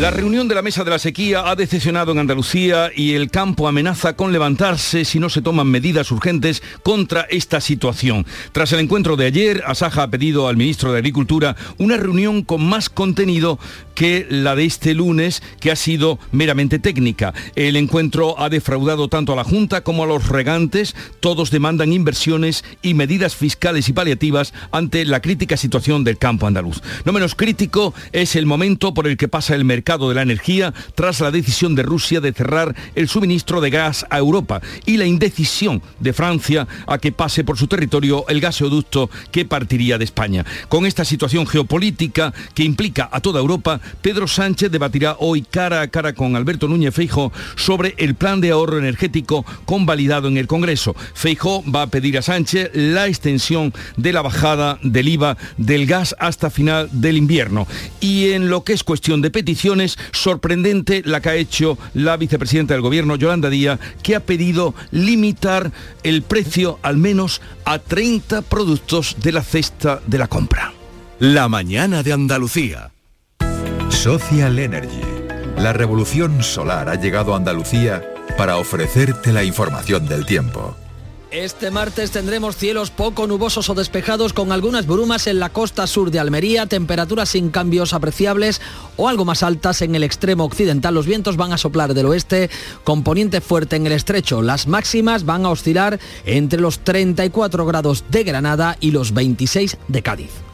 La reunión de la mesa de la sequía ha decepcionado en Andalucía y el campo amenaza con levantarse si no se toman medidas urgentes contra esta situación. Tras el encuentro de ayer, Asaja ha pedido al ministro de Agricultura una reunión con más contenido que la de este lunes, que ha sido meramente técnica. El encuentro ha defraudado tanto a la Junta como a los regantes. Todos demandan inversiones y medidas fiscales y paliativas ante la crítica situación del campo andaluz. No menos crítico es el momento por el que pasa el mercado de la energía tras la decisión de Rusia de cerrar el suministro de gas a Europa y la indecisión de Francia a que pase por su territorio el gasoducto que partiría de España. Con esta situación geopolítica que implica a toda Europa, Pedro Sánchez debatirá hoy cara a cara con Alberto Núñez Feijo sobre el plan de ahorro energético convalidado en el Congreso. Feijo va a pedir a Sánchez la extensión de la bajada del IVA del gas hasta final del invierno. Y en lo que es cuestión de sorprendente la que ha hecho la vicepresidenta del gobierno, Yolanda Díaz, que ha pedido limitar el precio al menos a 30 productos de la cesta de la compra. La mañana de Andalucía. Social Energy. La revolución solar ha llegado a Andalucía para ofrecerte la información del tiempo. Este martes tendremos cielos poco nubosos o despejados con algunas brumas en la costa sur de Almería, temperaturas sin cambios apreciables o algo más altas en el extremo occidental. Los vientos van a soplar del oeste con poniente fuerte en el estrecho. Las máximas van a oscilar entre los 34 grados de Granada y los 26 de Cádiz.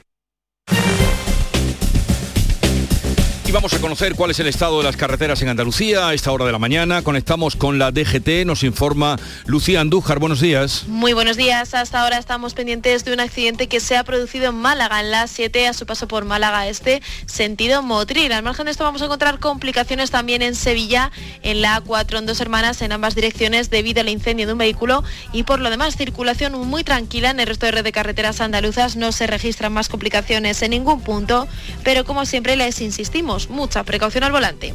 Y vamos a conocer cuál es el estado de las carreteras en Andalucía a esta hora de la mañana. Conectamos con la DGT, nos informa Lucía Andújar. Buenos días. Muy buenos días. Hasta ahora estamos pendientes de un accidente que se ha producido en Málaga, en la 7, a su paso por Málaga Este, sentido Motril. Al margen de esto vamos a encontrar complicaciones también en Sevilla, en la A4, en dos hermanas, en ambas direcciones, debido al incendio de un vehículo. Y por lo demás, circulación muy tranquila en el resto de red de carreteras andaluzas. No se registran más complicaciones en ningún punto, pero como siempre les insistimos, mucha precaución al volante.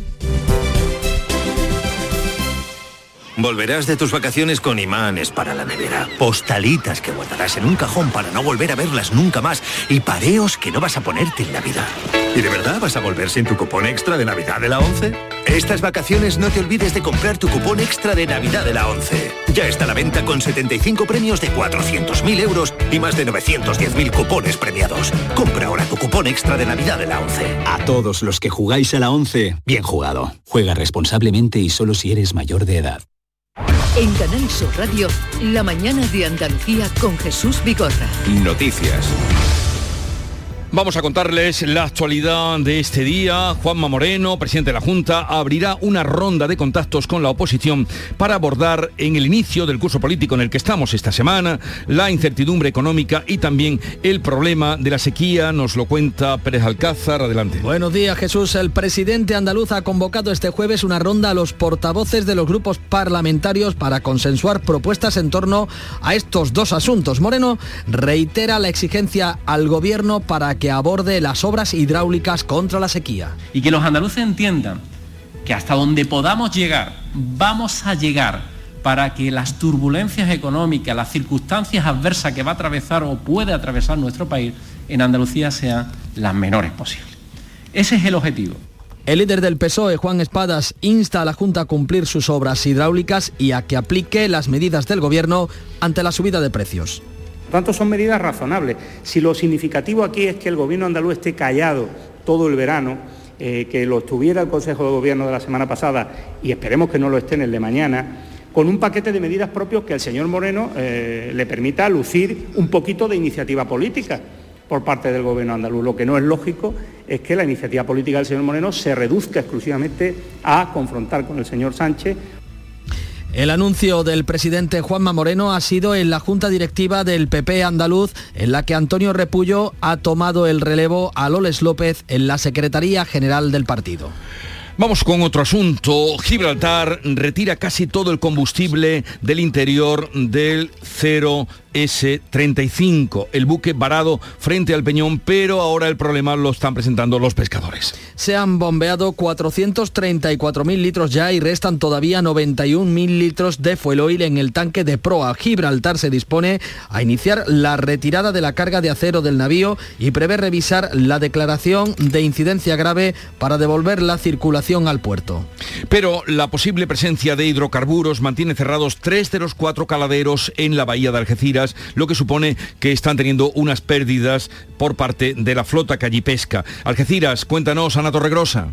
Volverás de tus vacaciones con imanes para la nevera, postalitas que guardarás en un cajón para no volver a verlas nunca más y pareos que no vas a ponerte en Navidad. ¿Y de verdad vas a volver sin tu cupón extra de Navidad de la 11? Estas vacaciones no te olvides de comprar tu cupón extra de Navidad de la 11. Ya está a la venta con 75 premios de 400.000 euros y más de 910.000 cupones premiados. Compra ahora tu cupón extra de Navidad de la 11. A todos los que jugáis a la 11, bien jugado. Juega responsablemente y solo si eres mayor de edad. En Canal Sur Radio, La mañana de Andalucía con Jesús Vigorra. Noticias. Vamos a contarles la actualidad de este día. Juanma Moreno, presidente de la Junta, abrirá una ronda de contactos con la oposición para abordar en el inicio del curso político en el que estamos esta semana la incertidumbre económica y también el problema de la sequía. Nos lo cuenta Pérez Alcázar. Adelante. Buenos días, Jesús. El presidente andaluz ha convocado este jueves una ronda a los portavoces de los grupos parlamentarios para consensuar propuestas en torno a estos dos asuntos. Moreno reitera la exigencia al gobierno para que aborde las obras hidráulicas contra la sequía. Y que los andaluces entiendan que hasta donde podamos llegar, vamos a llegar para que las turbulencias económicas, las circunstancias adversas que va a atravesar o puede atravesar nuestro país en Andalucía sean las menores posibles. Ese es el objetivo. El líder del PSOE, Juan Espadas, insta a la Junta a cumplir sus obras hidráulicas y a que aplique las medidas del Gobierno ante la subida de precios. Por tanto, son medidas razonables. Si lo significativo aquí es que el Gobierno andaluz esté callado todo el verano, eh, que lo estuviera el Consejo de Gobierno de la semana pasada y esperemos que no lo esté en el de mañana, con un paquete de medidas propios que al señor Moreno eh, le permita lucir un poquito de iniciativa política. por parte del Gobierno andaluz. Lo que no es lógico es que la iniciativa política del señor Moreno se reduzca exclusivamente a confrontar con el señor Sánchez el anuncio del presidente Juanma Moreno ha sido en la junta directiva del PP andaluz, en la que Antonio Repullo ha tomado el relevo a Loles López en la Secretaría General del partido. Vamos con otro asunto. Gibraltar retira casi todo el combustible del interior del 0 S-35, el buque varado frente al Peñón, pero ahora el problema lo están presentando los pescadores. Se han bombeado 434.000 litros ya y restan todavía 91.000 litros de fuel oil en el tanque de proa. Gibraltar se dispone a iniciar la retirada de la carga de acero del navío y prevé revisar la declaración de incidencia grave para devolver la circulación al puerto. Pero la posible presencia de hidrocarburos mantiene cerrados tres de los cuatro caladeros en la bahía de Algeciras lo que supone que están teniendo unas pérdidas por parte de la flota que allí pesca. Algeciras, cuéntanos, Ana Torregrosa.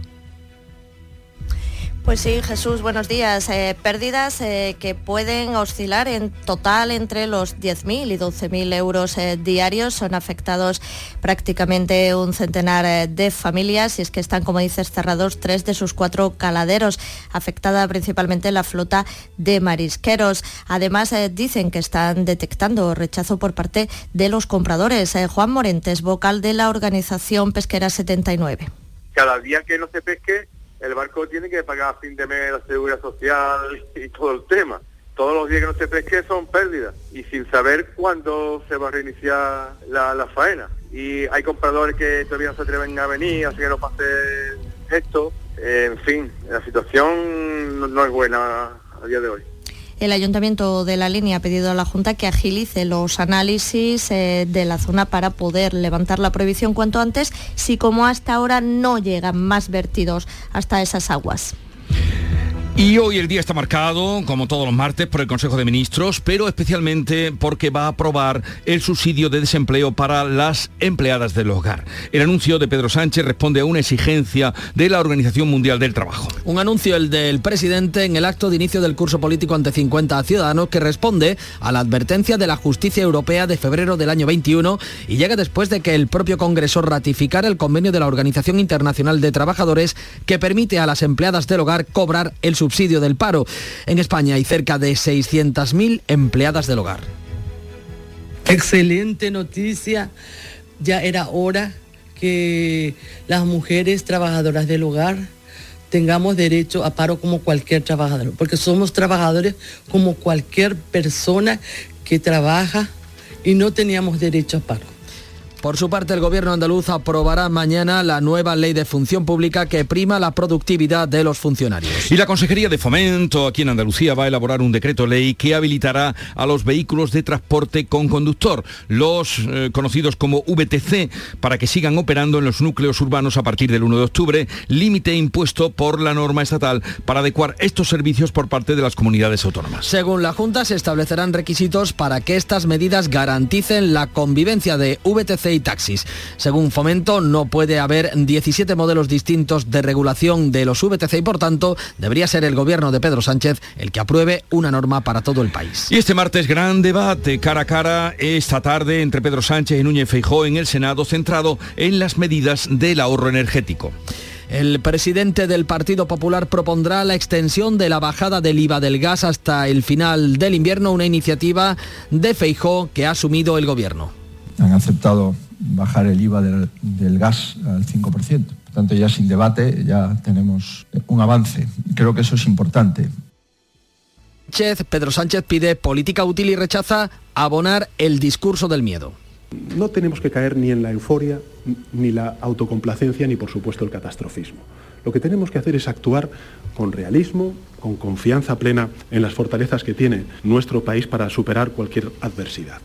Pues sí, Jesús, buenos días. Eh, pérdidas eh, que pueden oscilar en total entre los 10.000 y 12.000 euros eh, diarios. Son afectados prácticamente un centenar de familias y es que están, como dices, cerrados tres de sus cuatro caladeros, afectada principalmente la flota de marisqueros. Además, dicen que están detectando rechazo por parte de los compradores. Juan Morentes, vocal de la organización Pesquera 79. Cada día que no se pesque el barco tiene que pagar a fin de mes la seguridad social y todo el tema. Todos los días que no se pesque son pérdidas y sin saber cuándo se va a reiniciar la, faena. Y hay compradores que todavía no se atreven a venir, así que no pase esto. en fin, la situación no es buena a día de hoy. El Ayuntamiento de la Línea ha pedido a la Junta que agilice los análisis eh, de la zona para poder levantar la prohibición cuanto antes, si como hasta ahora no llegan más vertidos hasta esas aguas. Y hoy el día está marcado, como todos los martes, por el Consejo de Ministros, pero especialmente porque va a aprobar el subsidio de desempleo para las empleadas del hogar. El anuncio de Pedro Sánchez responde a una exigencia de la Organización Mundial del Trabajo. Un anuncio el del presidente en el acto de inicio del curso político ante 50 ciudadanos que responde a la advertencia de la justicia europea de febrero del año 21 y llega después de que el propio Congreso ratificara el convenio de la Organización Internacional de Trabajadores que permite a las empleadas del hogar cobrar el subsidio del paro. En España hay cerca de 600.000 empleadas del hogar. Excelente noticia. Ya era hora que las mujeres trabajadoras del hogar tengamos derecho a paro como cualquier trabajador, porque somos trabajadores como cualquier persona que trabaja y no teníamos derecho a paro. Por su parte, el gobierno andaluz aprobará mañana la nueva ley de función pública que prima la productividad de los funcionarios. Y la Consejería de Fomento aquí en Andalucía va a elaborar un decreto ley que habilitará a los vehículos de transporte con conductor, los eh, conocidos como VTC, para que sigan operando en los núcleos urbanos a partir del 1 de octubre, límite impuesto por la norma estatal para adecuar estos servicios por parte de las comunidades autónomas. Según la Junta, se establecerán requisitos para que estas medidas garanticen la convivencia de VTC y taxis. Según Fomento, no puede haber 17 modelos distintos de regulación de los VTC y por tanto debería ser el gobierno de Pedro Sánchez el que apruebe una norma para todo el país. Y este martes gran debate cara a cara esta tarde entre Pedro Sánchez y Núñez Feijó en el Senado centrado en las medidas del ahorro energético. El presidente del Partido Popular propondrá la extensión de la bajada del IVA del gas hasta el final del invierno, una iniciativa de Feijó que ha asumido el gobierno. Han aceptado bajar el IVA del, gas al 5%. Por tanto, ya sin debate, ya tenemos un avance. Creo que eso es importante. Pedro Sánchez pide política útil y rechaza abonar el discurso del miedo. No tenemos que caer ni en la euforia, ni la autocomplacencia, ni por supuesto el catastrofismo. Lo que tenemos que hacer es actuar con realismo, con confianza plena en las fortalezas que tiene nuestro país para superar cualquier adversidad.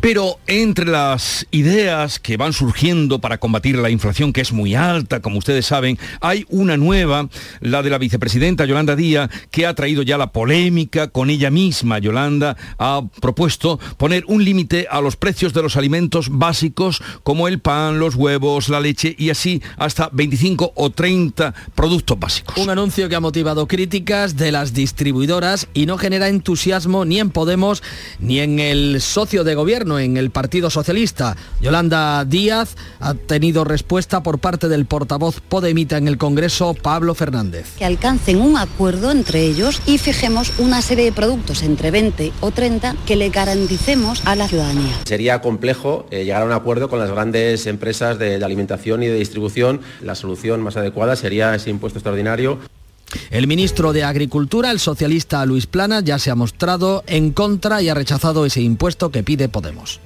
Pero entre las ideas que van surgiendo para combatir la inflación, que es muy alta, como ustedes saben, hay una nueva, la de la vicepresidenta Yolanda Díaz, que ha traído ya la polémica con ella misma. Yolanda ha propuesto poner un límite a los precios de los alimentos básicos, como el pan, los huevos, la leche y así hasta 25 o 30 productos básicos. Un anuncio que ha motivado críticas de las distribuidoras y no genera entusiasmo ni en Podemos ni en el socio de gobierno en el Partido Socialista. Yolanda Díaz ha tenido respuesta por parte del portavoz Podemita en el Congreso, Pablo Fernández. Que alcancen un acuerdo entre ellos y fijemos una serie de productos entre 20 o 30 que le garanticemos a la ciudadanía. Sería complejo eh, llegar a un acuerdo con las grandes empresas de, de alimentación y de distribución. La solución más adecuada sería ese impuesto extraordinario. El ministro de Agricultura, el socialista Luis Plana, ya se ha mostrado en contra y ha rechazado ese impuesto que pide Podemos.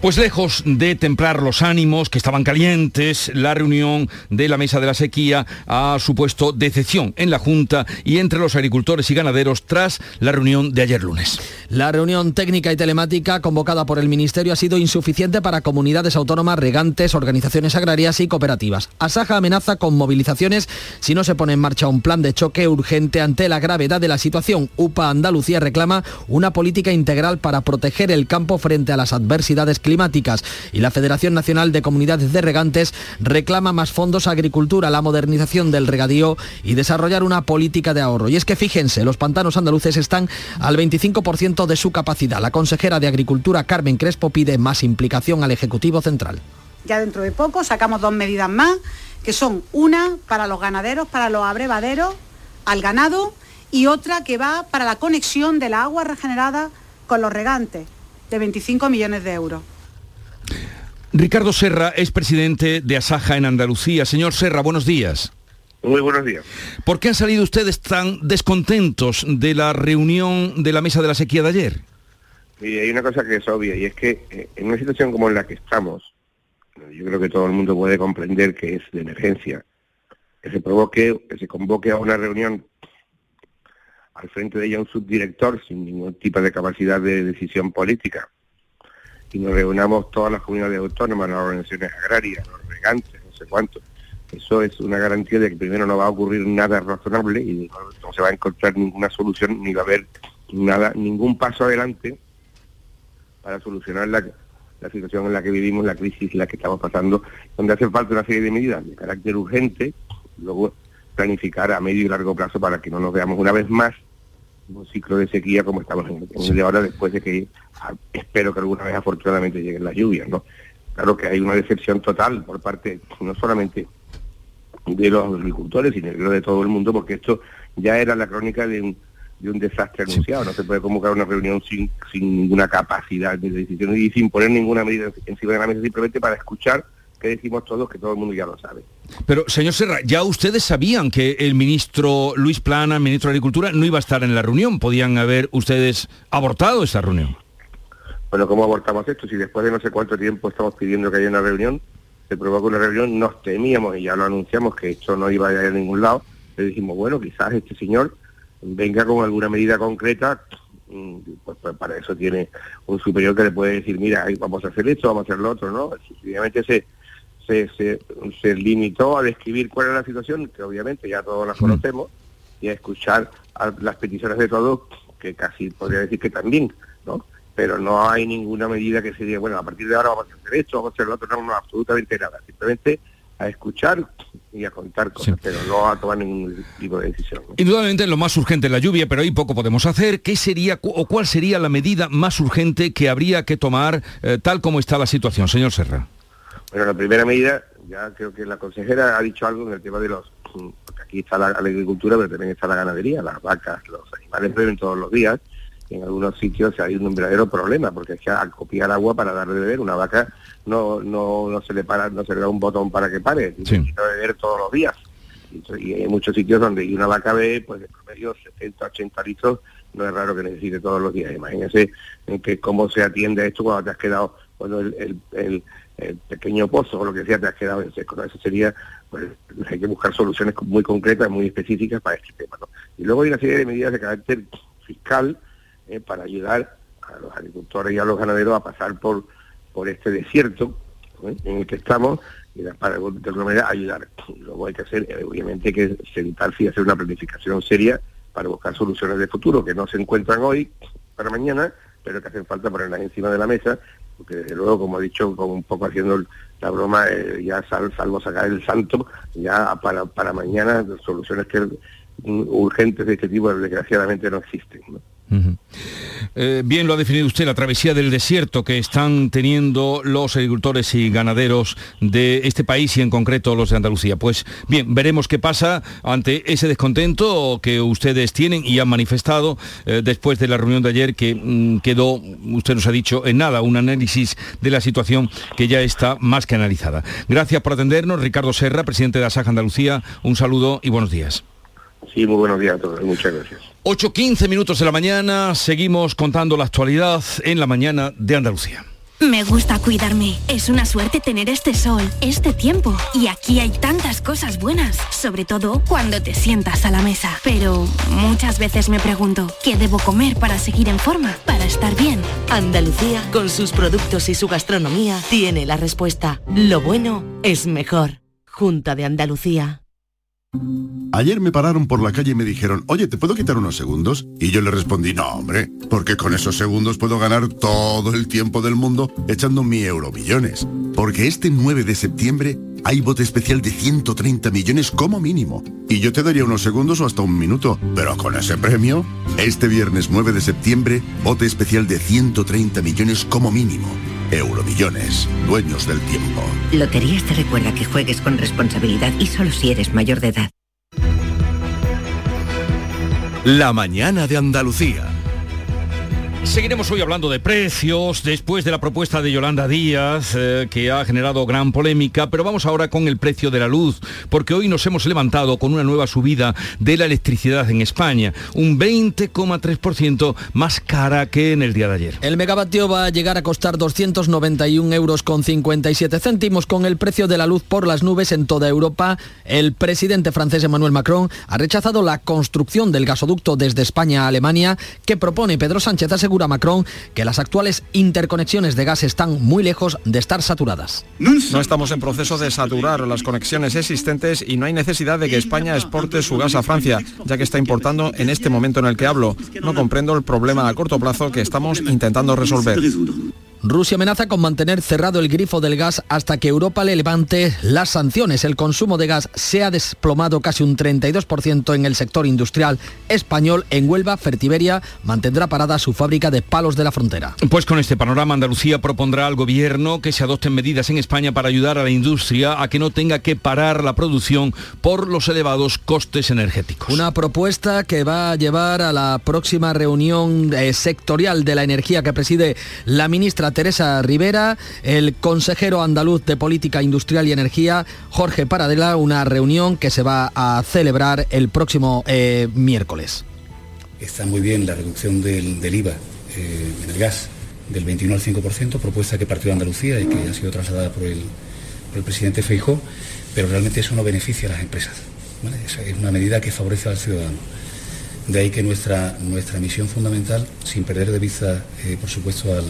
Pues lejos de templar los ánimos que estaban calientes, la reunión de la mesa de la sequía ha supuesto decepción en la Junta y entre los agricultores y ganaderos tras la reunión de ayer lunes. La reunión técnica y telemática convocada por el Ministerio ha sido insuficiente para comunidades autónomas, regantes, organizaciones agrarias y cooperativas. Asaja amenaza con movilizaciones si no se pone en marcha un plan de choque urgente ante la gravedad de la situación. UPA Andalucía reclama una política integral para proteger el campo frente a las adversidades climáticas y la Federación Nacional de Comunidades de Regantes reclama más fondos a agricultura, la modernización del regadío y desarrollar una política de ahorro. Y es que fíjense, los pantanos andaluces están al 25% de su capacidad. La consejera de Agricultura, Carmen Crespo, pide más implicación al Ejecutivo Central. Ya dentro de poco sacamos dos medidas más, que son una para los ganaderos, para los abrevaderos, al ganado, y otra que va para la conexión de la agua regenerada con los regantes, de 25 millones de euros. Ricardo Serra es presidente de Asaja en Andalucía. Señor Serra, buenos días. Muy buenos días. ¿Por qué han salido ustedes tan descontentos de la reunión de la mesa de la sequía de ayer? Y hay una cosa que es obvia y es que eh, en una situación como en la que estamos, yo creo que todo el mundo puede comprender que es de emergencia, que se provoque, que se convoque a una reunión al frente de ella un subdirector sin ningún tipo de capacidad de decisión política y nos reunamos todas las comunidades autónomas, las organizaciones agrarias, los regantes, no sé cuánto. Eso es una garantía de que primero no va a ocurrir nada razonable y no, no se va a encontrar ninguna solución ni va a haber nada, ningún paso adelante para solucionar la, la situación en la que vivimos, la crisis en la que estamos pasando, donde hace falta una serie de medidas de carácter urgente, luego planificar a medio y largo plazo para que no nos veamos una vez más en un ciclo de sequía como estamos en, en el de ahora, después de que espero que alguna vez afortunadamente lleguen las lluvias, ¿no? Claro que hay una decepción total por parte no solamente de los agricultores, sino de todo el mundo, porque esto ya era la crónica de un, de un desastre anunciado. No se puede convocar una reunión sin, sin ninguna capacidad de decisión y sin poner ninguna medida encima de la mesa, simplemente para escuchar que decimos todos que todo el mundo ya lo sabe. Pero, señor Serra, ya ustedes sabían que el ministro Luis Plana, ministro de Agricultura, no iba a estar en la reunión. Podían haber ustedes abortado esa reunión. Bueno, ¿cómo abortamos esto? Si después de no sé cuánto tiempo estamos pidiendo que haya una reunión, se provoca una reunión, nos temíamos y ya lo anunciamos que esto no iba a ir a ningún lado, le dijimos, bueno, quizás este señor venga con alguna medida concreta, mm, pues, pues para eso tiene un superior que le puede decir, mira, vamos a hacer esto, vamos a hacer lo otro, ¿no? Sencillamente se, se, se, se limitó a describir cuál era la situación, que obviamente ya todos la conocemos, y a escuchar a las peticiones de todos, que casi podría decir que también, ¿no? Pero no hay ninguna medida que se diga, bueno, a partir de ahora vamos a hacer esto, vamos a hacer lo otro, no, no, absolutamente nada, simplemente a escuchar y a contar cosas, pero no a tomar ningún tipo de decisión. ¿no? Indudablemente lo más urgente es la lluvia, pero ahí poco podemos hacer. ¿Qué sería o cuál sería la medida más urgente que habría que tomar eh, tal como está la situación, señor Serra? Bueno, la primera medida, ya creo que la consejera ha dicho algo en el tema de los... Porque aquí está la, la agricultura, pero también está la ganadería, las vacas, los animales beben todos los días. Y en algunos sitios hay un verdadero problema, porque es que al copiar agua para darle de beber, una vaca no, no, no se le para, no se le da un botón para que pare, necesita beber todos los días. Y, y hay muchos sitios donde y una vaca bebe, pues de promedio 70, 80 litros, no es raro que necesite todos los días. Imagínense en que cómo se atiende a esto cuando te has quedado, cuando el, el, el, el pequeño pozo o lo que sea te has quedado en seco. Eso sería, pues hay que buscar soluciones muy concretas, muy específicas para este tema. Y luego hay una serie de medidas de carácter fiscal eh, para ayudar a los agricultores y a los ganaderos a pasar por, por este desierto ¿eh? en el que estamos y para de alguna manera ayudar. Luego hay que hacer, eh, obviamente, hay que sentarse y hacer una planificación seria para buscar soluciones de futuro que no se encuentran hoy para mañana, pero que hacen falta ponerlas encima de la mesa, porque desde luego, como he dicho, como un poco haciendo la broma, eh, ya sal, salvo sacar el santo, ya para, para mañana soluciones que mm, urgentes de este tipo desgraciadamente no existen. Eh, bien lo ha definido usted, la travesía del desierto que están teniendo los agricultores y ganaderos de este país y en concreto los de Andalucía. Pues bien, veremos qué pasa ante ese descontento que ustedes tienen y han manifestado eh, después de la reunión de ayer que mm, quedó, usted nos ha dicho, en nada, un análisis de la situación que ya está más que analizada. Gracias por atendernos, Ricardo Serra, presidente de ASAJ Andalucía. Un saludo y buenos días. Sí, muy buenos días a todos. Muchas gracias. 8.15 minutos de la mañana, seguimos contando la actualidad en la mañana de Andalucía. Me gusta cuidarme. Es una suerte tener este sol, este tiempo. Y aquí hay tantas cosas buenas, sobre todo cuando te sientas a la mesa. Pero muchas veces me pregunto, ¿qué debo comer para seguir en forma, para estar bien? Andalucía, con sus productos y su gastronomía, tiene la respuesta. Lo bueno es mejor. Junta de Andalucía. Ayer me pararon por la calle y me dijeron, oye, ¿te puedo quitar unos segundos? Y yo le respondí, no, hombre, porque con esos segundos puedo ganar todo el tiempo del mundo echando mi euromillones. Porque este 9 de septiembre hay bote especial de 130 millones como mínimo. Y yo te daría unos segundos o hasta un minuto. Pero con ese premio, este viernes 9 de septiembre, bote especial de 130 millones como mínimo. Euromillones, dueños del tiempo. Loterías te recuerda que juegues con responsabilidad y solo si eres mayor de edad. La mañana de Andalucía. Seguiremos hoy hablando de precios después de la propuesta de Yolanda Díaz eh, que ha generado gran polémica, pero vamos ahora con el precio de la luz, porque hoy nos hemos levantado con una nueva subida de la electricidad en España, un 20,3% más cara que en el día de ayer. El megavatio va a llegar a costar 291 euros con 57 céntimos con el precio de la luz por las nubes en toda Europa. El presidente francés Emmanuel Macron ha rechazado la construcción del gasoducto desde España a Alemania que propone Pedro Sánchez asegura Macron que las actuales interconexiones de gas están muy lejos de estar saturadas. No estamos en proceso de saturar las conexiones existentes y no hay necesidad de que España exporte su gas a Francia, ya que está importando en este momento en el que hablo. No comprendo el problema a corto plazo que estamos intentando resolver. Rusia amenaza con mantener cerrado el grifo del gas hasta que Europa le levante las sanciones. El consumo de gas se ha desplomado casi un 32% en el sector industrial español. En Huelva, Fertiberia mantendrá parada su fábrica de palos de la frontera. Pues con este panorama, Andalucía propondrá al gobierno que se adopten medidas en España para ayudar a la industria a que no tenga que parar la producción por los elevados costes energéticos. Una propuesta que va a llevar a la próxima reunión eh, sectorial de la energía que preside la ministra Teresa Rivera, el consejero andaluz de Política Industrial y Energía, Jorge Paradela, una reunión que se va a celebrar el próximo eh, miércoles. Está muy bien la reducción del, IVA eh, en el gas del 21 al 5%, propuesta que partió Andalucía y que ha sido trasladada por el, presidente Feijó, pero realmente eso no beneficia a las empresas. Es una medida que favorece al ciudadano. De ahí que nuestra, nuestra misión fundamental, sin perder de vista, eh, por supuesto, al,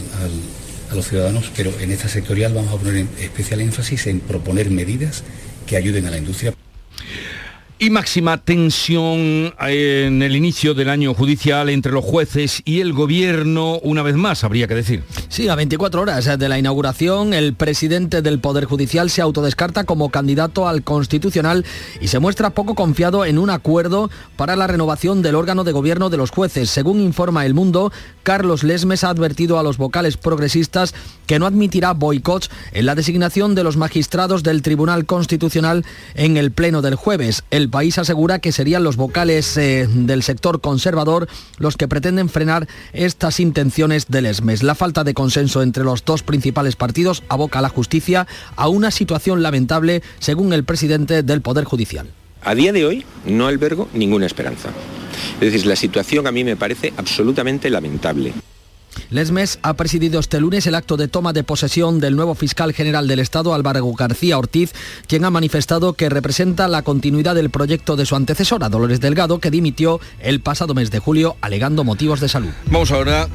a los ciudadanos, pero en esta sectorial vamos a poner especial énfasis en proponer medidas que ayuden a la industria y máxima tensión en el inicio del año judicial entre los jueces y el gobierno, una vez más, habría que decir. Sí, a 24 horas de la inauguración, el presidente del Poder Judicial se autodescarta como candidato al Constitucional y se muestra poco confiado en un acuerdo para la renovación del órgano de gobierno de los jueces. Según informa El Mundo, Carlos Lesmes ha advertido a los vocales progresistas que no admitirá boicots en la designación de los magistrados del Tribunal Constitucional en el Pleno del jueves. El país asegura que serían los vocales eh, del sector conservador los que pretenden frenar estas intenciones del ESMES. La falta de consenso entre los dos principales partidos aboca a la justicia a una situación lamentable, según el presidente del Poder Judicial. A día de hoy no albergo ninguna esperanza. Es decir, la situación a mí me parece absolutamente lamentable. Lesmes ha presidido este lunes el acto de toma de posesión del nuevo fiscal general del Estado, Álvaro García Ortiz, quien ha manifestado que representa la continuidad del proyecto de su antecesora, Dolores Delgado, que dimitió el pasado mes de julio alegando motivos de salud. Vamos ahora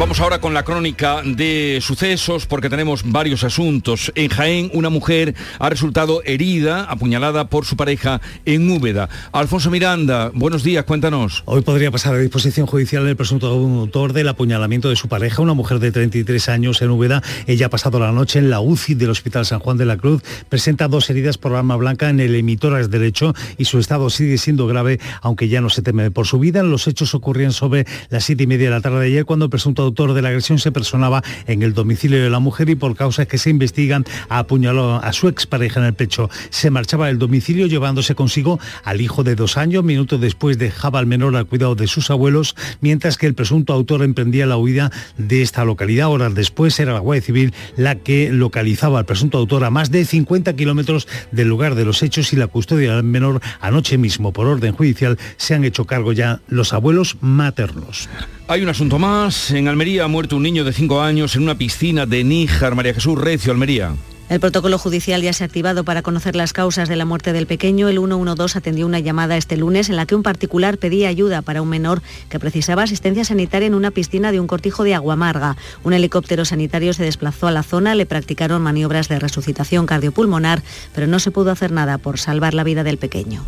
Vamos ahora con la crónica de sucesos porque tenemos varios asuntos. En Jaén, una mujer ha resultado herida, apuñalada por su pareja en Úbeda. Alfonso Miranda, buenos días, cuéntanos. Hoy podría pasar a disposición judicial el presunto autor del apuñalamiento de su pareja, una mujer de 33 años en Úbeda. Ella ha pasado la noche en la UCI del Hospital San Juan de la Cruz. Presenta dos heridas por arma blanca en el emitor derecho y su estado sigue siendo grave, aunque ya no se teme por su vida. Los hechos ocurrían sobre las siete y media de la tarde de ayer cuando el presunto autor de la agresión se personaba en el domicilio de la mujer y por causas que se investigan apuñaló a su expareja en el pecho. Se marchaba del domicilio llevándose consigo al hijo de dos años. Minutos después dejaba al menor al cuidado de sus abuelos, mientras que el presunto autor emprendía la huida de esta localidad. Horas después era la Guardia Civil la que localizaba al presunto autor a más de 50 kilómetros del lugar de los hechos y la custodia del menor anoche mismo por orden judicial se han hecho cargo ya los abuelos maternos. Hay un asunto más. En Almería ha muerto un niño de 5 años en una piscina de Níjar. María Jesús Recio, Almería. El protocolo judicial ya se ha activado para conocer las causas de la muerte del pequeño. El 112 atendió una llamada este lunes en la que un particular pedía ayuda para un menor que precisaba asistencia sanitaria en una piscina de un cortijo de agua amarga. Un helicóptero sanitario se desplazó a la zona, le practicaron maniobras de resucitación cardiopulmonar, pero no se pudo hacer nada por salvar la vida del pequeño.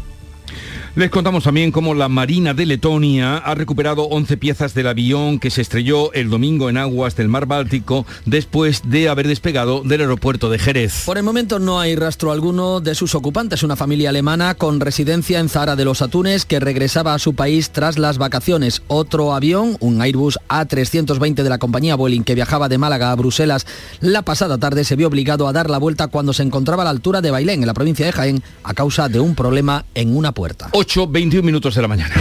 Les contamos también cómo la Marina de Letonia ha recuperado 11 piezas del avión que se estrelló el domingo en aguas del mar Báltico después de haber despegado del aeropuerto de Jerez. Por el momento no hay rastro alguno de sus ocupantes, una familia alemana con residencia en Zara de los Atunes que regresaba a su país tras las vacaciones. Otro avión, un Airbus A320 de la compañía Boeing que viajaba de Málaga a Bruselas la pasada tarde, se vio obligado a dar la vuelta cuando se encontraba a la altura de Bailén, en la provincia de Jaén, a causa de un problema en una puerta. 8, 21 minutos de la mañana.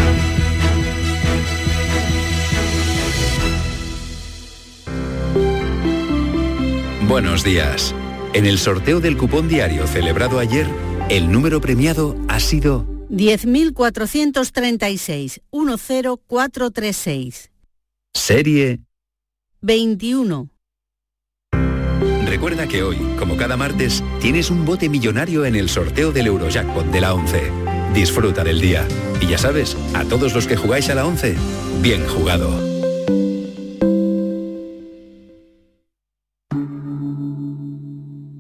Buenos días. En el sorteo del cupón diario celebrado ayer, el número premiado ha sido 10.436 10436. Serie 21. Recuerda que hoy, como cada martes, tienes un bote millonario en el sorteo del Eurojackpot de la 11. Disfruta del día. Y ya sabes, a todos los que jugáis a la 11, bien jugado.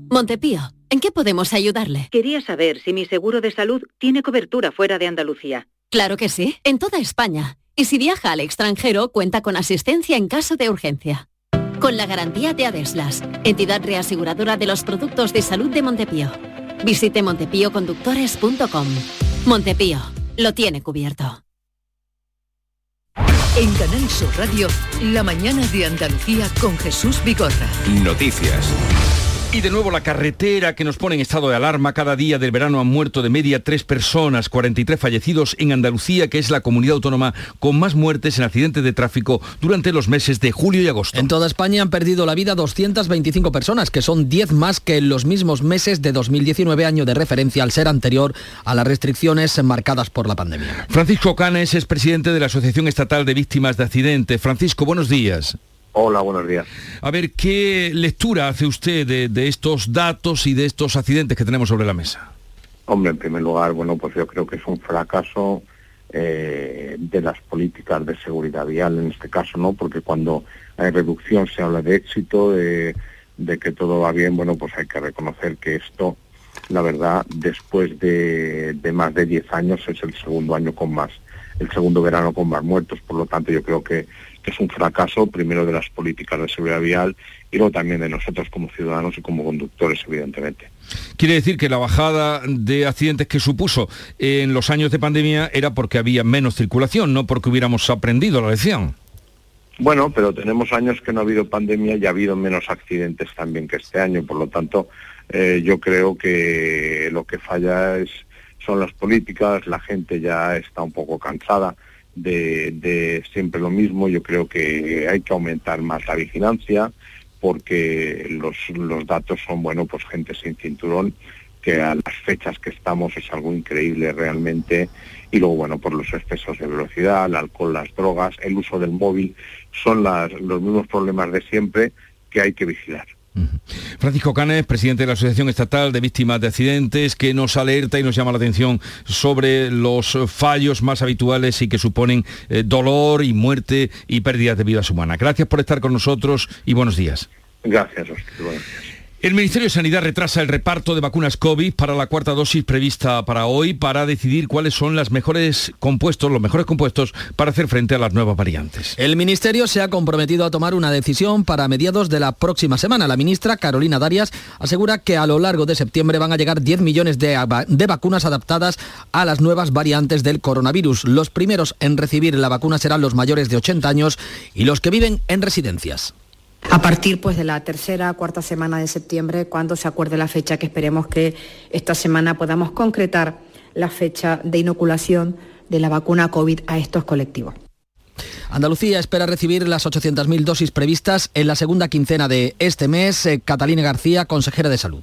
Montepío, ¿en qué podemos ayudarle? Quería saber si mi seguro de salud tiene cobertura fuera de Andalucía. Claro que sí, en toda España. Y si viaja al extranjero, cuenta con asistencia en caso de urgencia. Con la garantía de Adeslas, entidad reaseguradora de los productos de salud de Montepío. Visite montepíoconductores.com. Montepío, lo tiene cubierto. En Canal Sur Radio, la mañana de Andalucía con Jesús Bigorra. Noticias. Y de nuevo la carretera que nos pone en estado de alarma. Cada día del verano han muerto de media tres personas, 43 fallecidos en Andalucía, que es la comunidad autónoma con más muertes en accidentes de tráfico durante los meses de julio y agosto. En toda España han perdido la vida 225 personas, que son 10 más que en los mismos meses de 2019, año de referencia al ser anterior a las restricciones marcadas por la pandemia. Francisco Canes es presidente de la Asociación Estatal de Víctimas de Accidentes. Francisco, buenos días. Hola, buenos días. A ver, ¿qué lectura hace usted de, estos datos y de estos accidentes que tenemos sobre la mesa? Hombre, en primer lugar, bueno, pues yo creo que es un fracaso eh, de las políticas de seguridad vial en este caso, ¿no? Porque cuando hay reducción se habla de éxito, de, que todo va bien, bueno, pues hay que reconocer que esto, la verdad, después de, de más de 10 años es el segundo año con más, el segundo verano con más muertos, por lo tanto yo creo que que es un fracaso primero de las políticas de seguridad vial y luego también de nosotros como ciudadanos y como conductores, evidentemente. Quiere decir que la bajada de accidentes que supuso en los años de pandemia era porque había menos circulación, no porque hubiéramos aprendido la lección. Bueno, pero tenemos años que no ha habido pandemia y ha habido menos accidentes también que este año, por lo tanto, eh, yo creo que lo que falla es, son las políticas, la gente ya está un poco cansada de, siempre lo mismo. Yo creo que hay que aumentar más la vigilancia porque los, los datos son, bueno, pues gente sin cinturón, que a las fechas que estamos es algo increíble realmente. Y luego, bueno, por los excesos de velocidad, el alcohol, las drogas, el uso del móvil, son las, los mismos problemas de siempre que hay que vigilar. Francisco Canes, presidente de la Asociación Estatal de Víctimas de Accidentes, que nos alerta y nos llama la atención sobre los fallos más habituales y que suponen eh, dolor y muerte y pérdidas de vidas humanas. Gracias por estar con nosotros y buenos días. Gracias, Oscar. Buenos días. El Ministerio de Sanidad retrasa el reparto de vacunas COVID para la cuarta dosis prevista para hoy para decidir cuáles son los mejores compuestos, los mejores compuestos para hacer frente a las nuevas variantes. El Ministerio se ha comprometido a tomar una decisión para mediados de la próxima semana. La ministra Carolina Darias asegura que a lo largo de septiembre van a llegar 10 millones de, de vacunas adaptadas a las nuevas variantes del coronavirus. Los primeros en recibir la vacuna serán los mayores de 80 años y los que viven en residencias. A partir pues, de la tercera, cuarta semana de septiembre, cuando se acuerde la fecha, que esperemos que esta semana podamos concretar la fecha de inoculación de la vacuna COVID a estos colectivos. Andalucía espera recibir las 800.000 dosis previstas en la segunda quincena de este mes. Eh, Catalina García, consejera de Salud.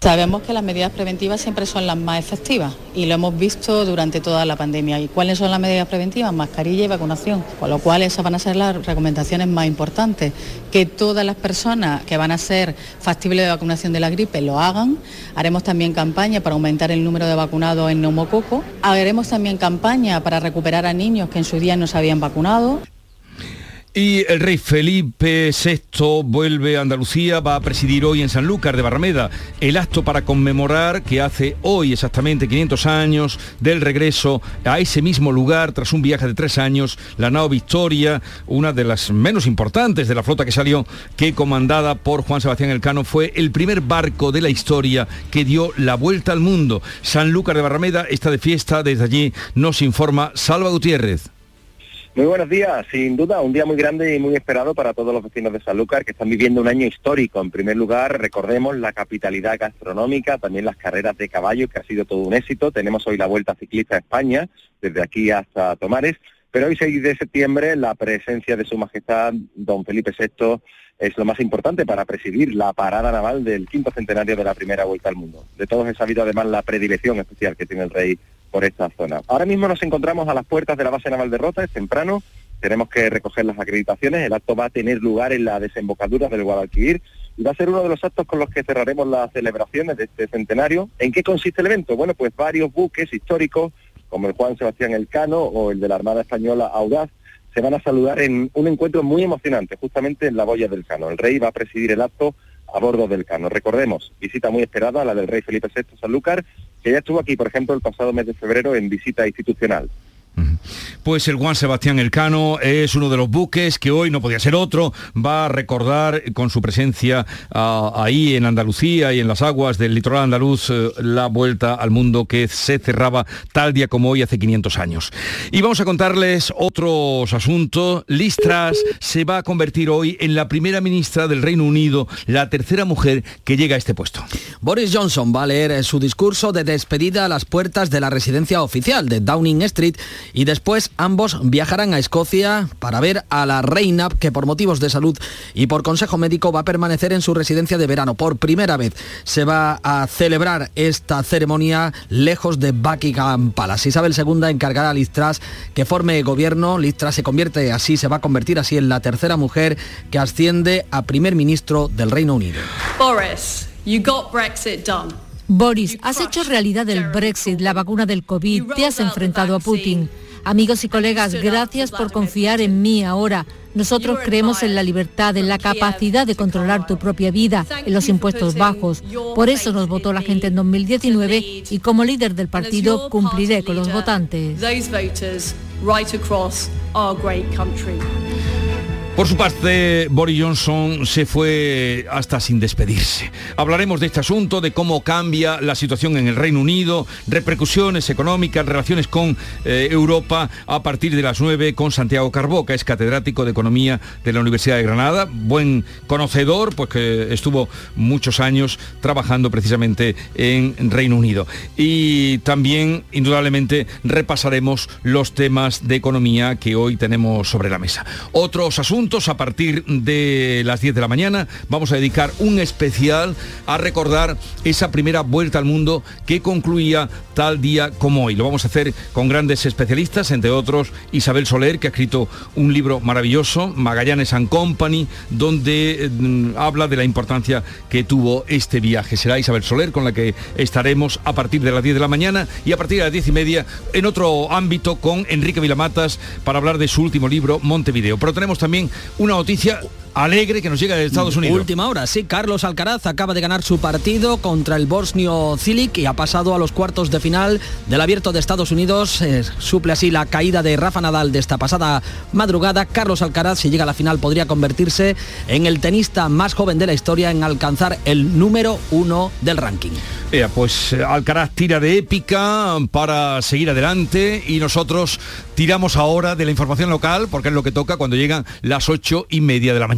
Sabemos que las medidas preventivas siempre son las más efectivas y lo hemos visto durante toda la pandemia. ¿Y cuáles son las medidas preventivas? Mascarilla y vacunación. Con lo cual esas van a ser las recomendaciones más importantes. Que todas las personas que van a ser factibles de vacunación de la gripe lo hagan. Haremos también campaña para aumentar el número de vacunados en neumococo. Haremos también campaña para recuperar a niños que en su día no se habían vacunado. Y el rey Felipe VI vuelve a Andalucía, va a presidir hoy en Sanlúcar de Barrameda el acto para conmemorar que hace hoy exactamente 500 años del regreso a ese mismo lugar tras un viaje de tres años, la nao Victoria, una de las menos importantes de la flota que salió, que comandada por Juan Sebastián Elcano fue el primer barco de la historia que dio la vuelta al mundo. Sanlúcar de Barrameda está de fiesta, desde allí nos informa Salva Gutiérrez. Muy buenos días, sin duda, un día muy grande y muy esperado para todos los vecinos de Sanlúcar que están viviendo un año histórico. En primer lugar, recordemos la capitalidad gastronómica, también las carreras de caballo, que ha sido todo un éxito. Tenemos hoy la Vuelta Ciclista a España, desde aquí hasta Tomares, pero hoy 6 de septiembre la presencia de Su Majestad Don Felipe VI es lo más importante para presidir la parada naval del quinto centenario de la primera Vuelta al Mundo. De todos he sabido además la predilección especial que tiene el rey por esta zona. Ahora mismo nos encontramos a las puertas de la base naval de Rota, es temprano, tenemos que recoger las acreditaciones, el acto va a tener lugar en la desembocadura del Guadalquivir y va a ser uno de los actos con los que cerraremos las celebraciones de este centenario. ¿En qué consiste el evento? Bueno, pues varios buques históricos, como el Juan Sebastián Elcano o el de la Armada Española Audaz, se van a saludar en un encuentro muy emocionante, justamente en la boya del Cano. El rey va a presidir el acto a bordo del Cano. Recordemos, visita muy esperada, la del rey Felipe VI Sanlúcar, que ya estuvo aquí, por ejemplo, el pasado mes de febrero en visita institucional. Pues el Juan Sebastián Elcano es uno de los buques que hoy no podía ser otro, va a recordar con su presencia ah, ahí en Andalucía y en las aguas del litoral andaluz eh, la vuelta al mundo que se cerraba tal día como hoy hace 500 años. Y vamos a contarles otros asuntos. Liz Truss se va a convertir hoy en la primera ministra del Reino Unido, la tercera mujer que llega a este puesto. Boris Johnson va a leer su discurso de despedida a las puertas de la residencia oficial de Downing Street y después ambos viajarán a Escocia para ver a la reina que por motivos de salud y por consejo médico va a permanecer en su residencia de verano. Por primera vez se va a celebrar esta ceremonia lejos de Buckingham Palace. Isabel II encargará a Liz Truss que forme gobierno. Liz Truss se convierte así, se va a convertir así en la tercera mujer que asciende a primer ministro del Reino Unido. Boris, you got Brexit done. Boris, has hecho realidad el Brexit, la vacuna del COVID, te has enfrentado a Putin. Amigos y colegas, gracias por confiar en mí ahora. Nosotros creemos en la libertad, en la capacidad de controlar tu propia vida, en los impuestos bajos. Por eso nos votó la gente en 2019 y como líder del partido cumpliré con los votantes. Por su parte, Boris Johnson se fue hasta sin despedirse. Hablaremos de este asunto, de cómo cambia la situación en el Reino Unido, repercusiones económicas, relaciones con eh, Europa a partir de las 9 con Santiago Carboca, es catedrático de Economía de la Universidad de Granada, buen conocedor, pues que estuvo muchos años trabajando precisamente en Reino Unido. Y también, indudablemente, repasaremos los temas de economía que hoy tenemos sobre la mesa. Otros asuntos a partir de las 10 de la mañana. Vamos a dedicar un especial a recordar esa primera vuelta al mundo que concluía tal día como hoy. Lo vamos a hacer con grandes especialistas, entre otros Isabel Soler, que ha escrito un libro maravilloso, Magallanes and Company, donde mm, habla de la importancia que tuvo este viaje. Será Isabel Soler con la que estaremos a partir de las 10 de la mañana y a partir de las 10 y media en otro ámbito con Enrique Vilamatas para hablar de su último libro, Montevideo. Pero tenemos también una noticia alegre que nos llega de Estados Unidos. Última hora, sí, Carlos Alcaraz acaba de ganar su partido contra el bosnio Cilic y ha pasado a los cuartos de final del abierto de Estados Unidos. Eh, suple así la caída de Rafa Nadal de esta pasada madrugada. Carlos Alcaraz, si llega a la final, podría convertirse en el tenista más joven de la historia en alcanzar el número uno del ranking. pues eh, Alcaraz tira de épica para seguir adelante y nosotros tiramos ahora de la información local porque es lo que toca cuando llegan las ocho y media de la mañana.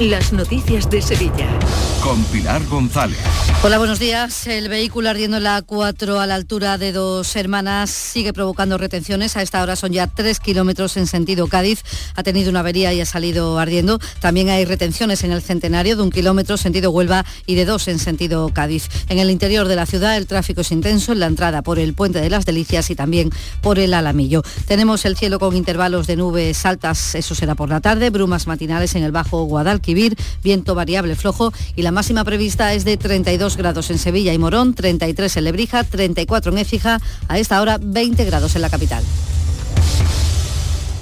Las noticias de Sevilla. Con Pilar González. Hola, buenos días. El vehículo ardiendo en la 4 a la altura de dos hermanas sigue provocando retenciones. A esta hora son ya 3 kilómetros en sentido Cádiz. Ha tenido una avería y ha salido ardiendo. También hay retenciones en el centenario de un kilómetro sentido Huelva y de dos en sentido Cádiz. En el interior de la ciudad el tráfico es intenso en la entrada por el Puente de las Delicias y también por el Alamillo. Tenemos el cielo con intervalos de nubes altas, eso será por la tarde, brumas matinales en el Bajo Guadalquivir viento variable flojo y la máxima prevista es de 32 grados en Sevilla y Morón, 33 en Lebrija, 34 en Écija, a esta hora 20 grados en la capital.